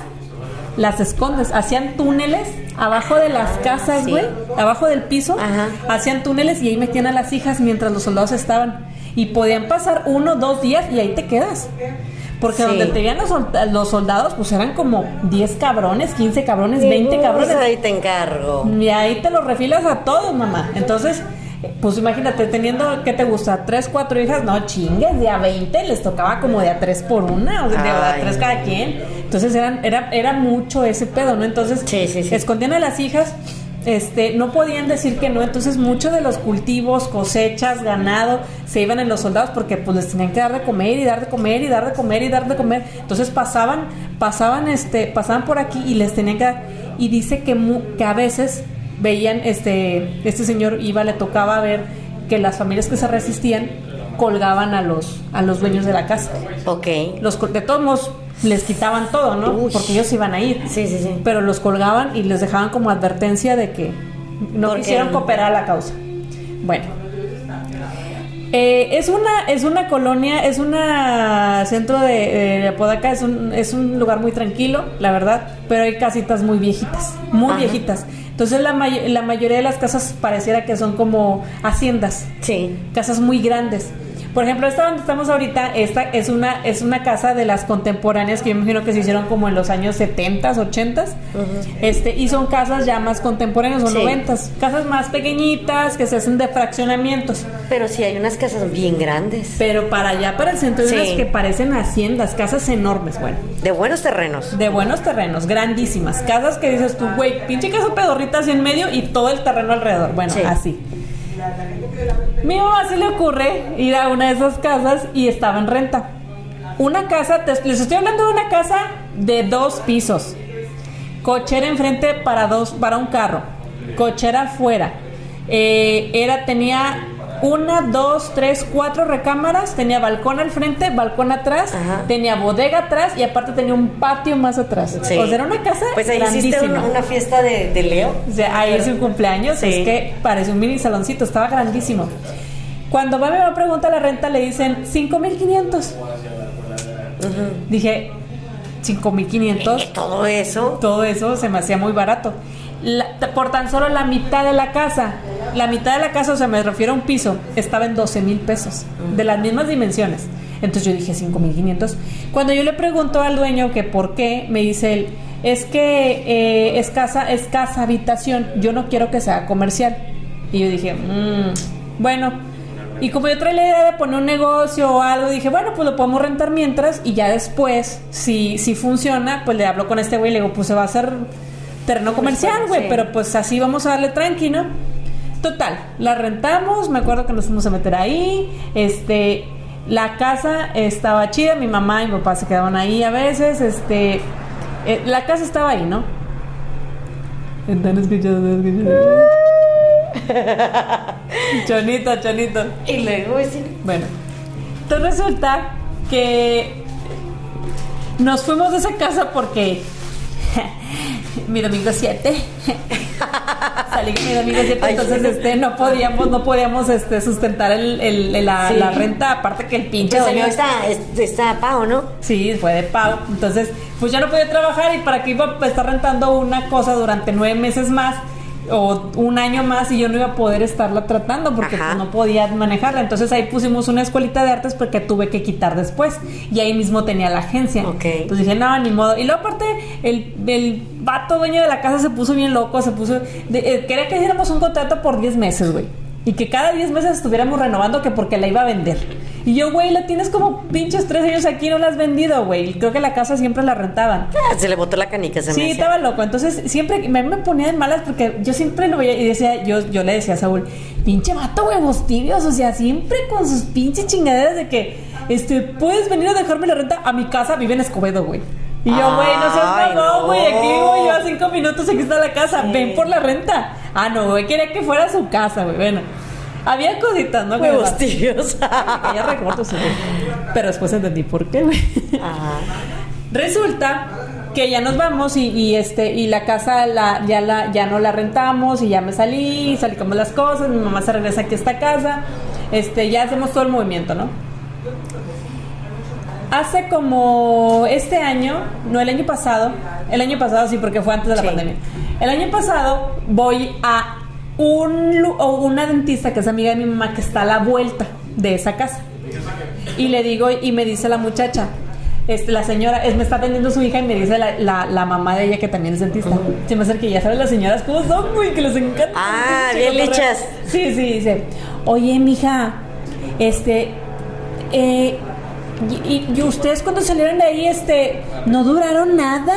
las escondes, hacían túneles abajo de las casas, sí. güey, abajo del piso, Ajá. hacían túneles y ahí metían a las hijas mientras los soldados estaban. Y podían pasar uno, dos días y ahí te quedas. Porque Sí. donde te veían los, solda- los soldados, pues eran como 10 cabrones, 15 cabrones, 20 cabrones. Pues ahí te encargo. Y ahí te los refilas a todos, mamá. Entonces, pues imagínate, teniendo, ¿qué te gusta? ¿Tres, cuatro hijas? No, chingues, de a 20 les tocaba como de a tres por una, o sea, de a tres cada quien. Entonces, eran, era, era mucho ese pedo, ¿no? Entonces, Sí, sí, sí. escondían a las hijas. Este, no podían decir que no, entonces muchos de los cultivos, cosechas, ganado, se iban en los soldados porque pues les tenían que dar de comer y dar de comer y dar de comer y dar de comer. Entonces pasaban, pasaban, este, pasaban por aquí y les tenían que dar. Y dice que, mu- que a veces veían, este, este señor iba, le tocaba ver que las familias que se resistían colgaban a los, a los dueños de la casa. Ok. Los, de todos modos les quitaban todo, ¿no? Uy. Porque ellos iban a ir Sí, sí, sí. pero los colgaban y les dejaban como advertencia de que no Porque- quisieron cooperar a la causa. Bueno. Eh, es una es una colonia, es una centro de, de Apodaca, es un, es un lugar muy tranquilo, la verdad, pero hay casitas muy viejitas, muy Ajá. viejitas. Entonces la, may- la mayoría de las casas pareciera que son como haciendas Sí. casas muy grandes. Por ejemplo, esta donde estamos ahorita, esta es una, es una casa de las contemporáneas que yo imagino que se hicieron como en los años 70, 80 este, y son casas ya más contemporáneas o Sí. 90 casas más pequeñitas que se hacen de fraccionamientos. Pero sí hay unas casas bien grandes. Pero para allá, para el centro, hay Sí. unas que parecen haciendas, casas enormes, bueno, De buenos terrenos. de buenos terrenos, grandísimas. Casas que dices tú, güey, pinche casa pedorrita así en medio y todo el terreno alrededor. Bueno, Sí. así. Mi mamá se le ocurre ir a una de esas casas y estaba en renta. Una casa, les estoy hablando de una casa de dos pisos. Cochera enfrente para dos, para un carro. Cochera afuera. Eh, era, tenía una, dos, tres, cuatro recámaras. Tenía balcón al frente, balcón atrás. Ajá. Tenía bodega atrás y aparte tenía un patio más atrás. Sí. O sea, era una casa Pues ahí hiciste grandísima. una, una fiesta de, de Leo. O sea, ahí hice un cumpleaños, Sí. es que parece un mini saloncito, estaba grandísimo. Cuando va mi mamá pregunta la renta, le dicen 5500. Dije, 5500, Eh, Todo eso. todo eso se me hacía muy barato. Por tan solo la mitad de la casa, la mitad de la casa, o sea, me refiero a un piso, estaba en 12 mil pesos, de las mismas dimensiones. Entonces yo dije 5500. Cuando yo le pregunto al dueño que por qué, me dice él, es que eh, es casa, es casa habitación, yo no quiero que sea comercial. Y yo dije, "Mm, bueno. Y como yo traía la idea de poner un negocio o algo, dije, bueno, pues lo podemos rentar mientras y ya después, si, si funciona, pues le hablo con este güey y le digo, pues se va a hacer terreno comercial, güey, Sí. pero pues así vamos a darle tranqui, ¿no? Total, la rentamos, me acuerdo que nos fuimos a meter ahí, este, la casa estaba chida, mi mamá y mi papá se quedaban ahí a veces, este, eh, la casa estaba ahí, ¿no? Están escuchando, están escuchando. Chonito, chonito. Y luego decir, Bueno, entonces resulta que nos fuimos de esa casa porque mi domingo 7 salí con mi domingo 7 Ay, entonces este no podíamos no podíamos este sustentar el, el- el- la, Sí. la renta aparte que el pinche pinche dueño señor está, es- está pago, ¿no? Sí, fue de pago. Entonces, pues ya no podía trabajar y para qué iba a estar rentando una cosa durante nueve meses más o un año más y yo no iba a poder estarla tratando porque pues, no podía manejarla. Entonces ahí pusimos una escuelita de artes porque tuve que quitar después y ahí mismo tenía la agencia. Ok. Entonces dije, no, ni modo. Y luego aparte, el, el vato dueño de la casa se puso bien loco, se puso... de- eh, quería que hiciéramos un contrato por 10 meses, güey. Y que cada 10 meses estuviéramos renovando que porque la iba a vender. Y yo, güey, la tienes como pinches tres años aquí, no la has vendido, güey. Y Creo que la casa siempre la rentaban. Ah, Se le botó la canica, se me Sí, estaba loco. Entonces, siempre me, me ponía de malas porque yo siempre lo veía y decía, yo, yo le decía a Saúl, pinche vato, huevos tibios. O sea, siempre con sus pinches chingaderas de que, este, puedes venir a dejarme la renta a mi casa, vive en Escobedo, güey. Y yo, güey, no seas mamón, güey, aquí no. vivo yo a cinco minutos, aquí está la casa, Sí. ven por la renta. Ah, no, güey, quería que fuera su casa, güey. Bueno, había cositas, ¿no? Huevos Que. Ya recuerdo, güey. Pero después entendí por qué, güey. Resulta que ya nos vamos y, y, este y la casa la, ya la ya no la rentamos y ya me salí, como las cosas, mi mamá se regresa aquí a esta casa. este, ya hacemos todo el movimiento, ¿no? Hace como este año, no el año pasado, el año pasado sí, porque fue antes de la Sí. pandemia. El año pasado voy a un, o una dentista que es amiga de mi mamá que está a la vuelta de esa casa. Y le digo, y me dice la muchacha, este, la señora, es, me está atendiendo su hija y me dice la, la, la mamá de ella que también es dentista. Se me acerca y ya sabes las señoras cómo son, güey, que les encanta. Ah, Sí, bien lichas. Sí, sí, dice, oye, mija, este, eh, y, y- y ustedes cuando salieron de ahí, este, no duraron nada.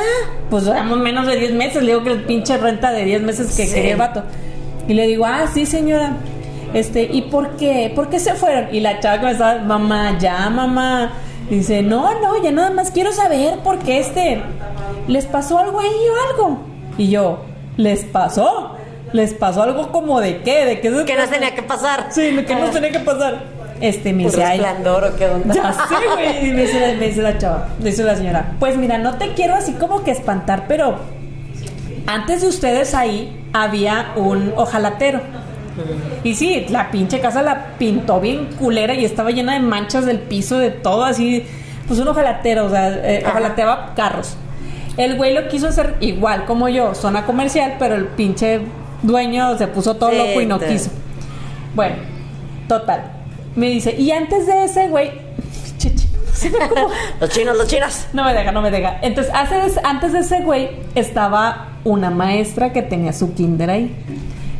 Pues duramos menos de 10 meses. Le digo que el pinche renta de 10 meses que Sí. quería el vato. Y le digo, ah, sí, señora. Este, ¿y por qué? ¿Por qué se fueron? Y la chava estaba, mamá, ya, mamá. Dice, no, no, ya nada más quiero saber por qué este, ¿les pasó algo ahí o algo? Y yo, ¿les pasó? ¿Les pasó algo como de qué? ¿De qué se Que no trata?" tenía que pasar. Sí, que no tenía que pasar. Este, me Un dice, ay, o qué onda. ya sé, güey. Y me dice, me dice la chava, me dice la señora, pues mira, no te quiero así como que espantar, pero antes de ustedes ahí había un ojalatero. Y sí, la pinche casa la pintó bien culera y estaba llena de manchas del piso, de todo así. Pues un ojalatero, o sea, eh, ojalateaba carros. El güey lo quiso hacer igual como yo, zona comercial, pero el pinche dueño se puso todo Sí, loco y no quiso. Bueno, total. Me dice, y antes de ese güey, como- Los chinos, los chinos. no me deja, no me deja. Entonces, hace- antes de ese güey estaba una maestra que tenía su kinder ahí.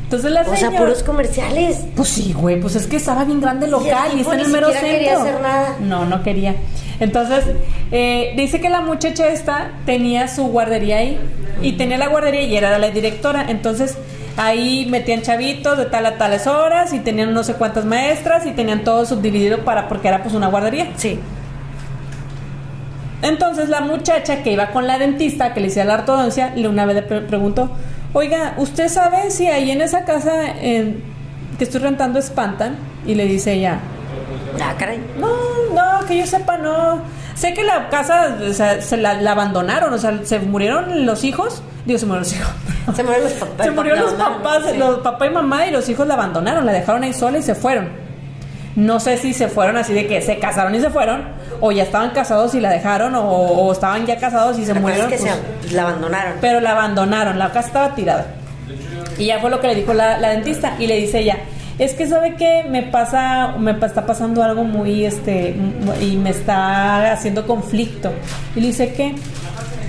Entonces la O sea, señora... puros comerciales. Pues sí, güey, pues es que estaba bien grande el local y, está en el mero centro. quería hacer nada. No, no quería. Entonces, eh, dice que la muchacha esta tenía su guardería ahí y tenía la guardería y era la directora. Entonces, ahí metían chavitos de tal a tales horas y tenían no sé cuántas maestras y tenían todo subdividido para porque era pues una guardería. Sí. Entonces la muchacha que iba con la dentista que le hacía la ortodoncia, le una vez le pre- preguntó, oiga, ¿usted sabe si ahí en esa casa eh, que estoy rentando espantan? Y le dice ella, Ah, caray. no, no, que yo sepa, no. Sé que la casa o sea, se la, la abandonaron, o sea, se murieron los hijos. Digo, se murieron los hijos. Se murieron los papás. Se murieron los No, no, papás, los papá y mamá y los hijos la abandonaron, la dejaron ahí sola y se fueron. No sé si se fueron así de que se casaron y se fueron, o ya estaban casados y la dejaron, o, o estaban ya casados y se La murieron. es que pues, se la abandonaron. pero la abandonaron, la casa estaba tirada. Y ya fue lo que le dijo la, la dentista. Y le dice ella, es que sabe que me pasa, me está pasando algo muy, este, y me está haciendo conflicto. Y le dice que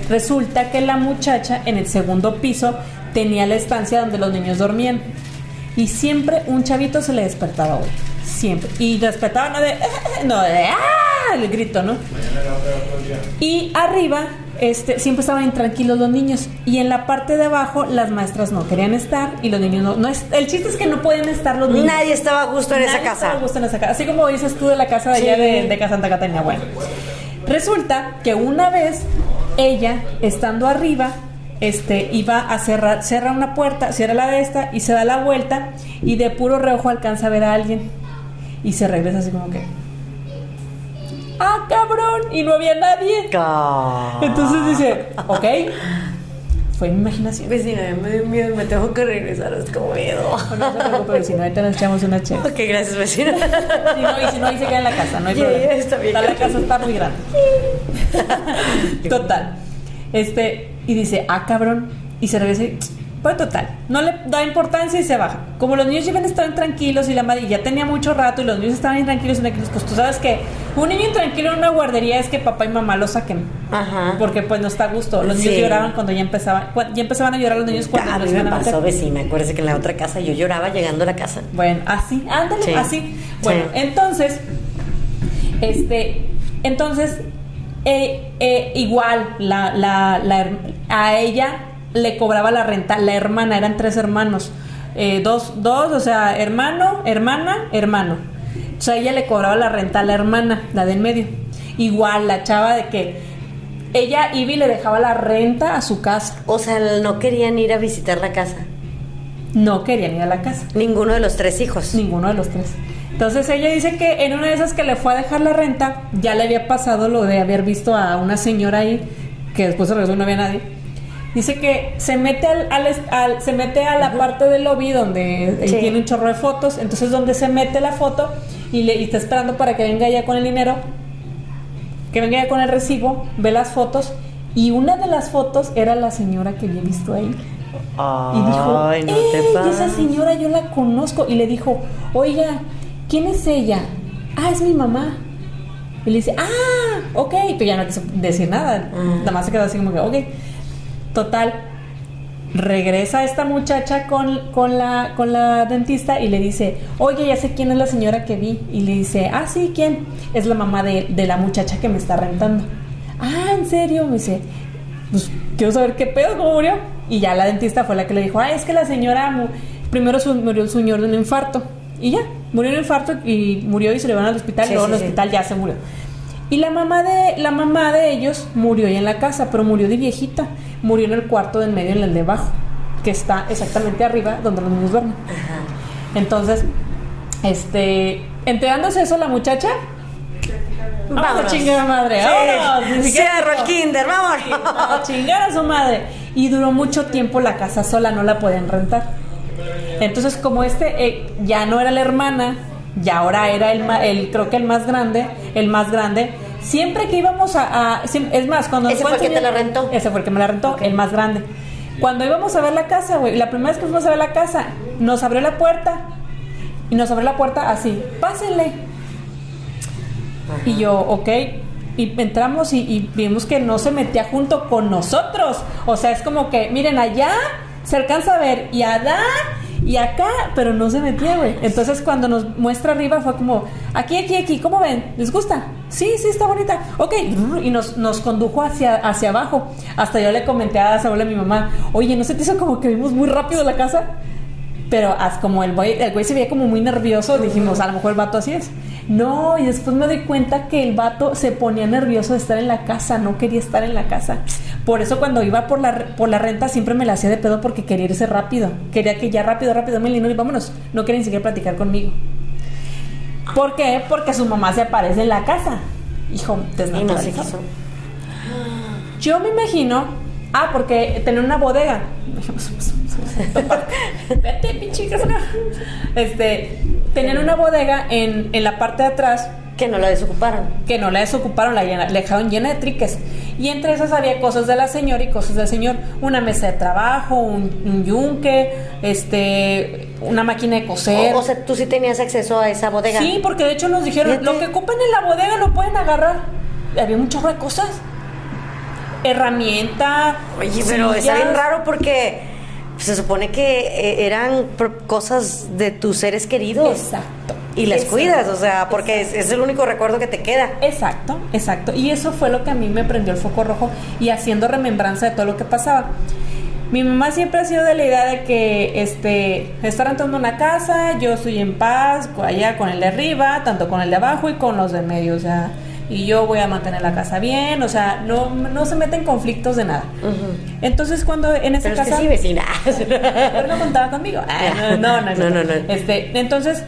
resulta que la muchacha en el segundo piso tenía la estancia donde los niños dormían. Y siempre un chavito se le despertaba hoy. Siempre. Y despertaba no de, no de, ¡ah! El grito, ¿no? Y arriba, este, siempre estaban intranquilos los niños. Y en la parte de abajo, las maestras no querían estar y los niños no. no es, el chiste es que no pueden estar los niños. Nadie estaba a gusto en esa Nadie estaba a casa. gusto en esa casa. Así como dices tú de la casa de allá de, de Casa Santa Catarina. Bueno, resulta que una vez ella, estando arriba, este, iba a cerrar, cierra una puerta, cierra la de esta y se da la vuelta y de puro reojo alcanza a ver a alguien y se regresa así como que. ¡Ah, cabrón! Y no había nadie. Entonces dice, ok, fue mi imaginación. Vecina, me dio miedo, me tengo que regresar, es como miedo. No se preocupe, vecino, ahorita nos echamos una chela. Ok, gracias, vecina. Si no, y si no, ahí se queda en la casa, no hay Ya, problema. está bien. La casa está muy grande. Total. Este, y dice, ah, cabrón. Y se regresa y. Pues total, no le da importancia y se baja. Como los niños llevan estaban tranquilos y la madre ya tenía mucho rato y los niños estaban intranquilos y tranquilos, pues tú sabes que un niño intranquilo en una guardería es que papá y mamá lo saquen. Ajá. Porque pues no está a gusto. Los niños Sí. lloraban cuando ya empezaban, ya empezaban a llorar los niños cuando a los mí me a pasó, vecina. Acuérdese que en la otra casa yo lloraba llegando a la casa. Bueno, así, ándale, Sí. así. Bueno, Sí. entonces, este, entonces, eh, eh, igual, la, la, la a ella le cobraba la renta, la hermana, eran tres hermanos, eh, dos, dos, o sea, hermano, hermana, hermano. O sea, ella le cobraba la renta a la hermana, la del medio. Igual, la chava de que ella iba y le dejaba la renta a su casa. O sea, no querían ir a visitar la casa. No querían ir a la casa. Ninguno de los tres hijos. Ninguno de los tres. Entonces ella dice que en una de esas que le fue a dejar la renta, ya le había pasado lo de haber visto a una señora ahí, que después se regresó y no había nadie. Dice que se mete al, al, se mete a la parte del lobby donde tiene un chorro de fotos, entonces donde se mete la foto y le y está esperando para que venga ya con el dinero, que venga ya con el recibo, ve las fotos y una de las fotos era la señora que había visto ahí. y dijo, no esa señora yo la conozco. Y le dijo, oiga, ¿quién es ella? Ah, es mi mamá. Y le dice, ah, ok. Pero ya no quiso decir nada. Ah. Nada más se quedó así como que, ok. Total, regresa esta muchacha con, con, la, con la dentista y le dice, oye, ya sé quién es la señora que vi. Y le dice, ah, sí, ¿quién? Es la mamá de, de la muchacha que me está rentando. Ah, ¿en serio? Me dice, pues quiero saber qué pedo, cómo murió. Y ya la dentista fue la que le dijo, ah, es que la señora primero murió el señor de un infarto. Y ya, murió de un infarto y murió y se le van al hospital y luego en el hospital ya se murió. Y la mamá de la mamá de ellos murió ahí en la casa, pero murió de viejita murió en el cuarto del medio, en el de abajo, que está exactamente arriba donde los niños duermen. Entonces, este, enterándose eso la muchacha, vamos a chingar a madre, sí. Cierro el kinder, vamos a chingar a su madre. Y duró mucho tiempo la casa sola, no la podían rentar. Entonces, como este eh, ya no era la hermana, ya ahora era el, el, creo que el más grande, el más grande, Siempre que íbamos a, es más, cuando ese fue el que te la rentó. Ese fue el que me la rentó, el más grande. Cuando íbamos a ver la casa, güey, la primera vez que fuimos a ver la casa, nos abrió la puerta y nos abrió la puerta así, pásenle. Y yo, ok, y entramos y, y, vimos que no se metía junto con nosotros. O sea, es como que, miren, allá se alcanza a ver y allá y acá, pero no se metía, güey. Entonces cuando nos muestra arriba fue como, aquí, aquí, aquí, ¿cómo ven? ¿Les gusta? Sí, sí, está bonita. Ok, y nos, nos condujo hacia, hacia abajo. Hasta yo le comenté a Saúl a mi mamá, oye, ¿no se te hizo como que vimos muy rápido la casa? Pero como el güey, el güey se veía como muy nervioso, dijimos, a lo mejor el vato así es. No, y después me doy cuenta que el vato se ponía nervioso de estar en la casa, no quería estar en la casa. Por eso cuando iba por la, por la renta siempre me la hacía de pedo porque quería irse rápido. Quería que ya rápido, rápido, me y vámonos. No quería ni siquiera platicar conmigo. ¿Por qué? Porque su mamá se aparece en la casa. Hijo, desnaturalizado. Yo me imagino, ah, porque tenía una bodega. Vete, pinche Este, tenían una bodega en, en la parte de atrás que no la desocuparon. Que no la desocuparon, la, dejaron llena de triques. Y entre esas había cosas de la señora y cosas del señor. Una mesa de trabajo, un, yunque, este, una máquina de coser. O, sea, tú sí tenías acceso a esa bodega. Sí, porque de hecho nos dijeron, lo que ocupen en la bodega lo pueden agarrar. Había un chorro de cosas. Herramienta. Oye, pero está bien raro porque se supone que eh, eran cosas de tus seres queridos. Exacto. Y las cuidas, o sea, porque es, el único recuerdo que te queda. Exacto, exacto. Y eso fue lo que a mí me prendió el foco rojo y haciendo remembranza de todo lo que pasaba. Mi mamá siempre ha sido de la idea de que este estar entrando una casa, yo estoy en paz, allá con el de arriba, tanto con el de abajo y con los de medio, o sea, y yo voy a mantener la casa bien, o sea, no, no se meten conflictos de nada. Entonces cuando en esa casa... sí, vecina. pero no contaba conmigo. Ah, no, no, no, no, no, Este, entonces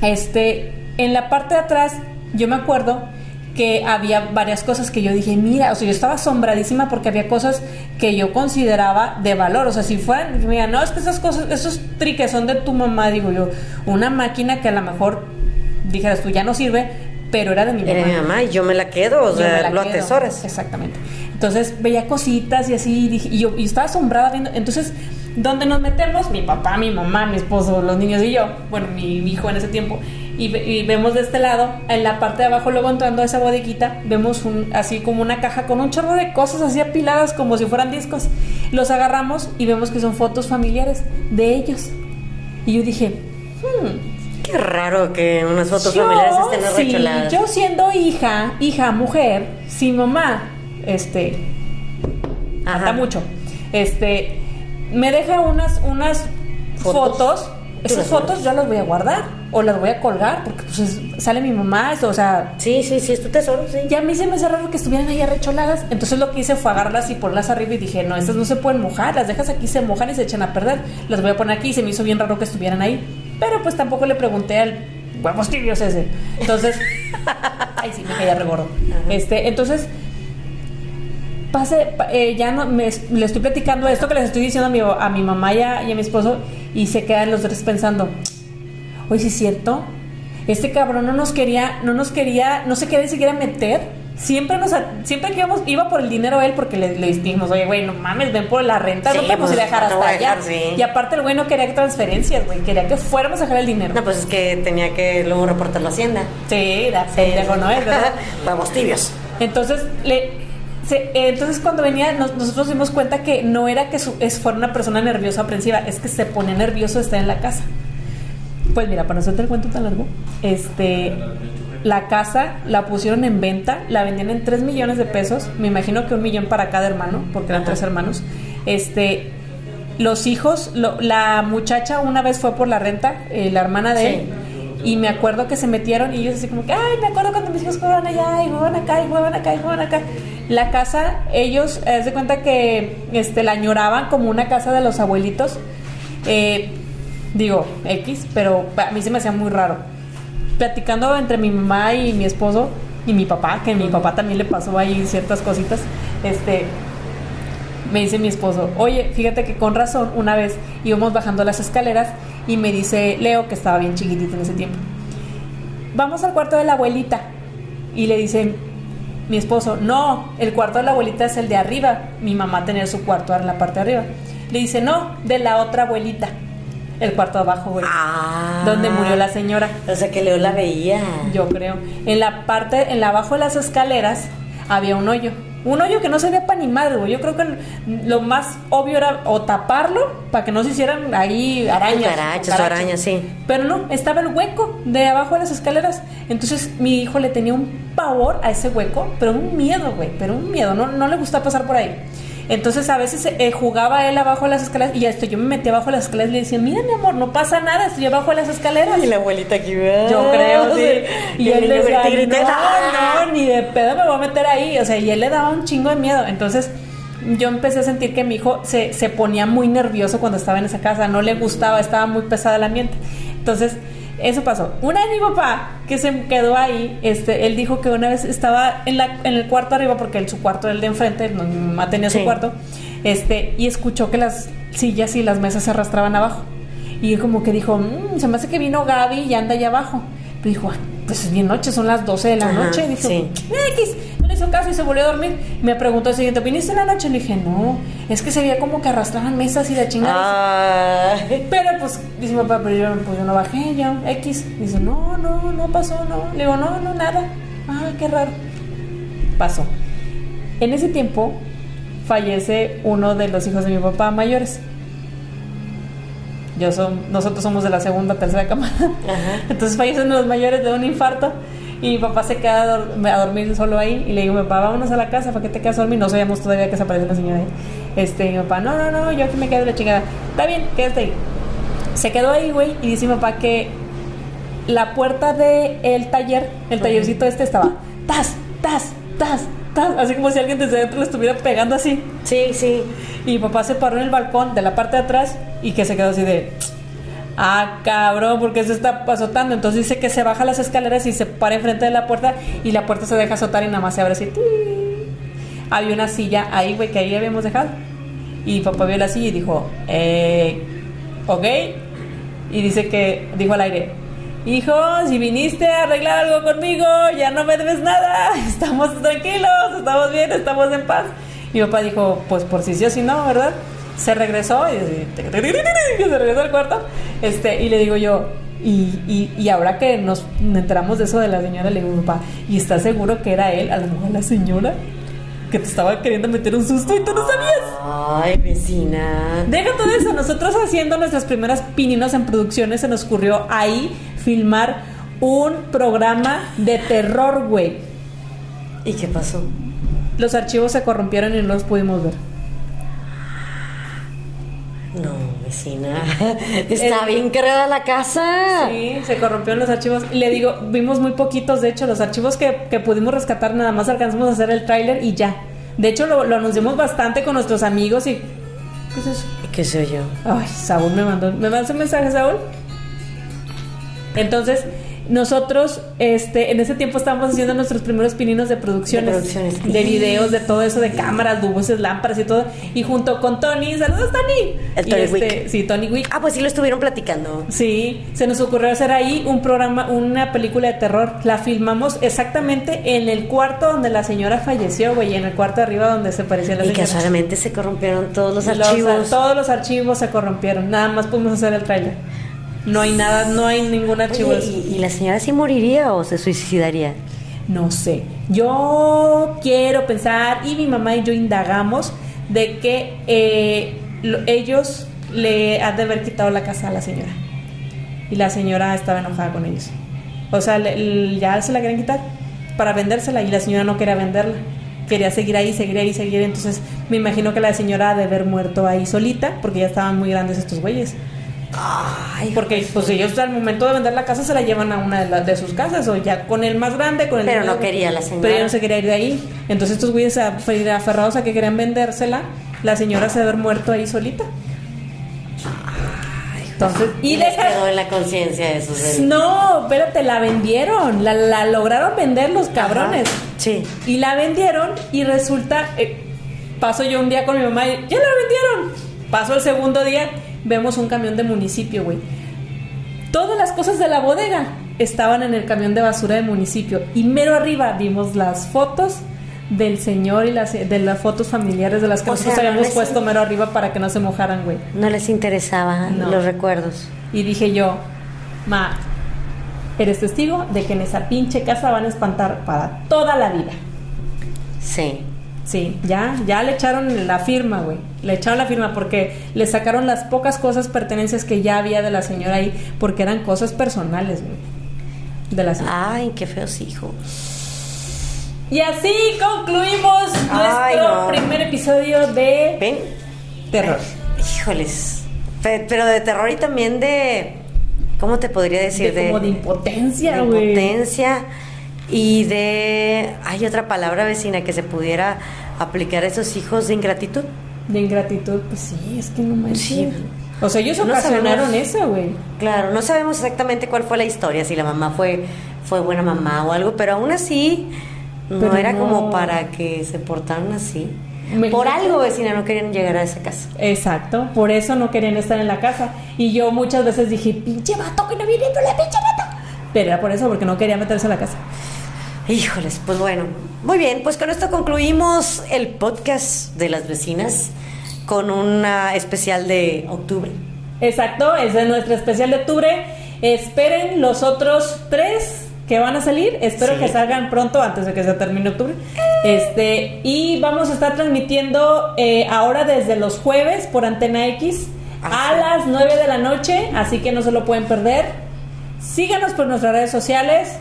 este, en la parte de atrás, yo me acuerdo que había varias cosas que yo dije, mira, o sea, yo estaba asombradísima porque había cosas que yo consideraba de valor. O sea, si fueran, mira, no, es que esas cosas, esos triques son de tu mamá, digo yo, una máquina que a lo mejor dijeras tú ya no sirve, pero era de mi mamá. Era de mi mamá y yo me la quedo, o sea, lo atesoras. Exactamente. Entonces veía cositas y así, y, yo y estaba asombrada viendo. Entonces donde nos metemos, mi papá, mi mamá, mi esposo, los niños y yo, bueno, mi, hijo en ese tiempo, y, vemos de este lado, en la parte de abajo, luego entrando a esa bodeguita, vemos un, así como una caja con un chorro de cosas así apiladas como si fueran discos. Los agarramos y vemos que son fotos familiares de ellos. Y yo dije, hmm, Qué raro que unas fotos familiares estén sí, Yo siendo hija, hija, mujer, sin mamá, este, hasta mucho. Este, me deja unas, unas fotos. Esas fotos yo las voy a guardar o las voy a colgar porque pues sale mi mamá, o sea... Sí, sí, sí, es tu tesoro, sí. Ya a mí se me hace raro que estuvieran ahí arrecholadas. Entonces lo que hice fue agarrarlas y ponerlas arriba y dije, no, estas no se pueden mojar, las dejas aquí, se mojan y se echan a perder. Las voy a poner aquí y se me hizo bien raro que estuvieran ahí. Pero pues tampoco le pregunté al huevos tibios ese. Entonces... ay, sí, me caía regordo. Este, entonces pase, pa- eh, ya no, me, le estoy platicando esto que les estoy diciendo a mi, a mi mamá y a, y a mi esposo y se quedan los tres pensando, oye, sí es cierto, este cabrón no nos quería, no nos quería, no se quería ni siquiera meter. Siempre nos, a- siempre que íbamos, iba por el dinero él porque le, le dijimos, oye, güey, no mames, ven por la renta, Sí, no a pues, dejar hasta a allá. dejar, sí. Y aparte el güey no quería transferencias, güey, quería que fuéramos a dejar el dinero. No, pues es que tenía que luego reportar la hacienda. Sí, da pendejo, ¿no es? ¿verdad? Vamos tibios. Entonces, le, eh, entonces cuando venía, nos- nosotros dimos cuenta que no era que su, es, fuera una persona nerviosa aprensiva, es que se ponía nervioso de estar en la casa. Pues mira, para no hacerte el cuento tan largo, este, la casa la pusieron en venta, la vendían en 3 millones de pesos, me imagino que un millón para cada hermano, porque eran Ajá. tres hermanos. Este, los hijos, lo- la muchacha una vez fue por la renta, eh, la hermana de Sí. él, y me acuerdo que se metieron y ellos así como que, ay, me acuerdo cuando mis hijos jugaban allá y jugaban acá y jugaban acá y jugaban acá. La casa, ellos, haz de cuenta que este, la añoraban como una casa de los abuelitos. Eh, digo, X, pero a mí se me hacía muy raro. Platicando entre mi mamá y mi esposo y mi papá, que mi papá también le pasó ahí ciertas cositas, este, me dice mi esposo, oye, fíjate que con razón, una vez íbamos bajando las escaleras y me dice Leo, que estaba bien chiquitito en ese tiempo, vamos al cuarto de la abuelita. Y le dice mi esposo, no, el cuarto de la abuelita es el de arriba. Mi mamá tenía su cuarto en la parte de arriba. Le dice, no, de la otra abuelita. El cuarto de abajo, güey. Ah. Donde murió la señora. O sea que Leo la veía. Yo creo. En la parte, en la abajo de las escaleras había un hoyo. Un hoyo que no se veía para ni madre, güey. Yo creo que lo más obvio era o taparlo para que no se hicieran ahí arañas. Cucarachas o arañas, sí. Pero no, estaba el hueco de abajo de las escaleras. Entonces mi hijo le tenía un pavor a ese hueco, pero un miedo, güey, pero un miedo. No, no le gustaba pasar por ahí. Entonces a veces eh, jugaba él abajo de las escaleras y ya esto, yo me metía abajo de las escaleras y le decía, mira mi amor, no pasa nada, estoy abajo de las escaleras. Y la abuelita aquí, Yo creo, sí. Y, él niño decía, grita, no, no, ni de pedo me voy a meter ahí. O sea, y él le daba un chingo de miedo. Entonces, yo empecé a sentir que mi hijo se, se ponía muy nervioso cuando estaba en esa casa. No le gustaba, estaba muy pesado el ambiente. Entonces, eso pasó. Una vez mi papá, que se quedó ahí, este, él dijo que una vez estaba en, la, en el cuarto arriba, porque él, su cuarto era el de enfrente, mi mamá tenía su cuarto, este, y escuchó que las sillas y las mesas se arrastraban abajo. Y él como que dijo, "Mm, se me hace que vino Gaby y anda allá abajo. Pero dijo, "Ah, pues es bien noche, son las 12 de la Ajá, noche. Y dijo, sí. X. Le hizo caso y se volvió a dormir. Y me preguntó el siguiente, ¿viniste en la noche? Le dije, no, es que se veía como que arrastraban mesas y la chingada. Ay. Pero pues, dice mi papá, pero yo, pues yo no bajé, yo, X. Dice, no, no, no pasó, no. Le digo, no, no, nada. Ah, qué raro. Pasó. En ese tiempo fallece uno de los hijos de mi papá mayores. Yo son, nosotros somos de la segunda, tercera camada. Entonces fallecen los mayores de un infarto y mi papá se queda a, dor- a dormir solo ahí y le digo, papá, vámonos a la casa, ¿para qué te quedas a dormir? No sabíamos todavía que se apareció la señora ahí. Este, y mi papá, no, no, no, yo aquí me quedo de la chingada. Está bien, quédate ahí. Se quedó ahí, güey, y dice mi papá que la puerta del el taller, el tallercito este estaba, tas, tas, tas, tas, así como si alguien desde dentro le estuviera pegando así. Sí, sí. Y mi papá se paró en el balcón de la parte de atrás y que se quedó así de. Ah, cabrón, porque se está azotando. Entonces dice que se baja las escaleras y se para enfrente de la puerta y la puerta se deja azotar y nada más se abre así. Había una silla ahí, güey, que ahí habíamos dejado. Y papá vio la silla y dijo, eh, ok. Y dice que, dijo al aire, hijo, si viniste a arreglar algo conmigo, ya no me debes nada. Estamos tranquilos, estamos bien, estamos en paz. Y papá dijo, pues por si sí o si no, ¿verdad? Se regresó y se regresó al cuarto. Este, y le digo yo, y, y, y ahora que nos enteramos de eso de la señora, le digo, papá, ¿y estás seguro que era él? A lo mejor la señora que te estaba queriendo meter un susto y tú no sabías. Ay, vecina. Deja todo eso. Nosotros haciendo nuestras primeras pininos en producciones se nos ocurrió ahí filmar un programa de terror, güey. ¿Y qué pasó? Los archivos se corrompieron y no los pudimos ver. No, vecina. Está El- bien cargada la casa. Sí, se corrompieron los archivos. Le digo, vimos muy poquitos, de hecho, los archivos que, que pudimos rescatar, nada más alcanzamos a hacer el tráiler y ya. De hecho, lo, lo anunciamos bastante con nuestros amigos y... ¿Qué es eso? ¿Qué soy yo? Ay, Saúl me mandó. ¿Me mandas un mensaje, Saúl? Entonces, nosotros este en ese tiempo estábamos haciendo nuestros primeros pininos de producciones, De producciones. de videos, de todo eso, de cámaras, luces, lámparas y todo. Y junto con Tony, saludos Tony. El Y Tony este, Wick. Sí, Tony Wick. Ah, pues sí lo estuvieron platicando. Sí, se nos ocurrió hacer ahí un programa, una película de terror. La filmamos exactamente en el cuarto donde la señora falleció, güey, en el cuarto de arriba donde se parecía la Y señora. casualmente se corrompieron todos los Los- archivos. todos los archivos se corrompieron. Nada más pudimos hacer el tráiler. No hay nada, no hay ningún archivo. Oye, de eso. ¿y, y la señora sí moriría o se suicidaría? No sé. Yo quiero pensar, y mi mamá y yo indagamos, de que eh, lo- ellos le han de haber quitado la casa a la señora. Y la señora estaba enojada con ellos. O sea, le- le- ya se la querían quitar para vendérsela y la señora no quería venderla. Quería seguir ahí, seguir ahí, seguir. Entonces me imagino que la señora ha de haber muerto ahí solita porque ya estaban muy grandes estos güeyes. Ay, Porque pues ellos al momento de vender la casa se la llevan a una de, las de sus casas o ya con el más grande, con el Pero no quería la señora. Pero ella no se quería ir de ahí. Entonces estos güeyes aferrados a que querían vendérsela, la señora se haber muerto ahí solita. Entonces, y y les quedó en la conciencia eso. del- No, espérate, la vendieron, la, la lograron vender los cabrones. Ajá, Sí. Y la vendieron y resulta, eh, paso yo un día con mi mamá y ya la vendieron. Pasó el segundo día, vemos un camión de municipio, güey. Todas las cosas de la bodega estaban en el camión de basura de municipio y mero arriba vimos las fotos del señor y las de las fotos familiares de las que O nosotros sea, habíamos puesto mero arriba para que no se mojaran, güey. No les interesaban No. los recuerdos. Y dije yo, ma, eres testigo de que en esa pinche casa van a espantar para toda la vida. Sí. Sí, ya, ya le echaron la firma, güey. Le echaron la firma porque le sacaron las pocas cosas, pertenencias que ya había de la señora ahí, porque eran cosas personales, güey. De la señora. Ay, qué feos hijos. Y así concluimos Ay, nuestro no. primer episodio de ¿Ven? terror. Híjoles. Pero de terror y también de. ¿Cómo te podría decir? De, como de impotencia, de güey. impotencia y de. Hay otra palabra vecina que se pudiera aplicar a esos hijos de ingratitud. De ingratitud, pues sí, es que no manches. Sí. O sea, ellos ocasionaron eso, güey. Claro, no sabemos exactamente cuál fue la historia, si la mamá fue, fue buena mamá o algo, pero aún así no Pero era no. como para que se portaran así. Me- Por algo vecina no querían llegar a esa casa. Exacto, por eso no querían estar en la casa. Y yo muchas veces dije, pinche vato que no viene por la pinche vato. Pero era por eso, porque no quería meterse a la casa. Híjoles, pues bueno. Muy bien, pues con esto concluimos el podcast de las vecinas con una especial de octubre. Exacto, es nuestro especial de octubre. Esperen los otros tres que van a salir. Espero Sí. que salgan pronto, antes de que se termine octubre. Este, y vamos a estar transmitiendo eh, ahora desde los jueves por Antena X Ah, a las 9 de la noche, así que no se lo pueden perder. Síganos por nuestras redes sociales,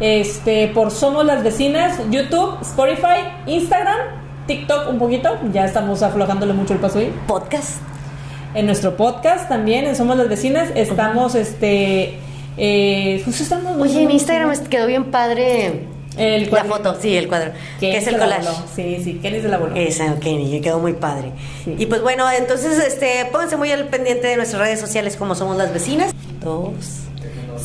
este, por Somos las Vecinas, YouTube, Spotify, Instagram, TikTok un poquito, ya estamos aflojándole mucho el paso ahí. Podcast. En nuestro podcast también, en Somos las Vecinas, estamos, este, eh, pues estamos... Oye, en Instagram quedó bien padre El la foto, sí, el cuadro, que es el la collage. Sí, sí, Kenny se la voló. Esa, Kenny, quedó muy padre. Sí. Y pues bueno, entonces este, pónganse muy al pendiente de nuestras redes sociales como somos las vecinas. Dos.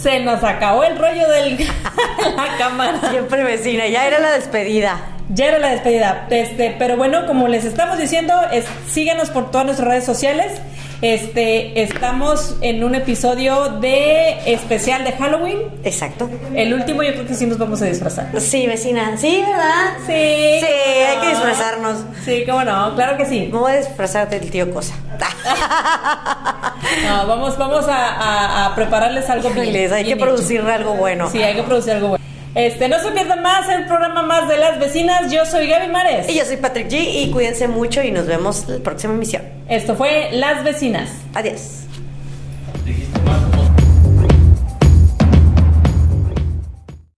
Se nos acabó el rollo del la cámara. Siempre vecina, ya era la despedida. Ya era la despedida. Este, pero bueno, como les estamos diciendo, es, síganos por todas nuestras redes sociales. Este, estamos en un episodio de especial de Halloween. Exacto. El último yo creo que sí nos vamos a disfrazar. Sí, vecina. Sí, ¿verdad? Sí. Sí, hay no. que disfrazarnos. Sí, cómo no, claro que sí. Me voy a disfrazar del tío Cosa. No, vamos, vamos a, a- a prepararles algo bien. Hay que hecho. producir algo bueno. Sí, hay que producir algo bueno. Este, no se pierdan más el programa más de las vecinas. Yo soy Gaby Mares. Y yo soy Patrick G. Y cuídense mucho y nos vemos en la próxima emisión. Esto fue Las Vecinas. Adiós.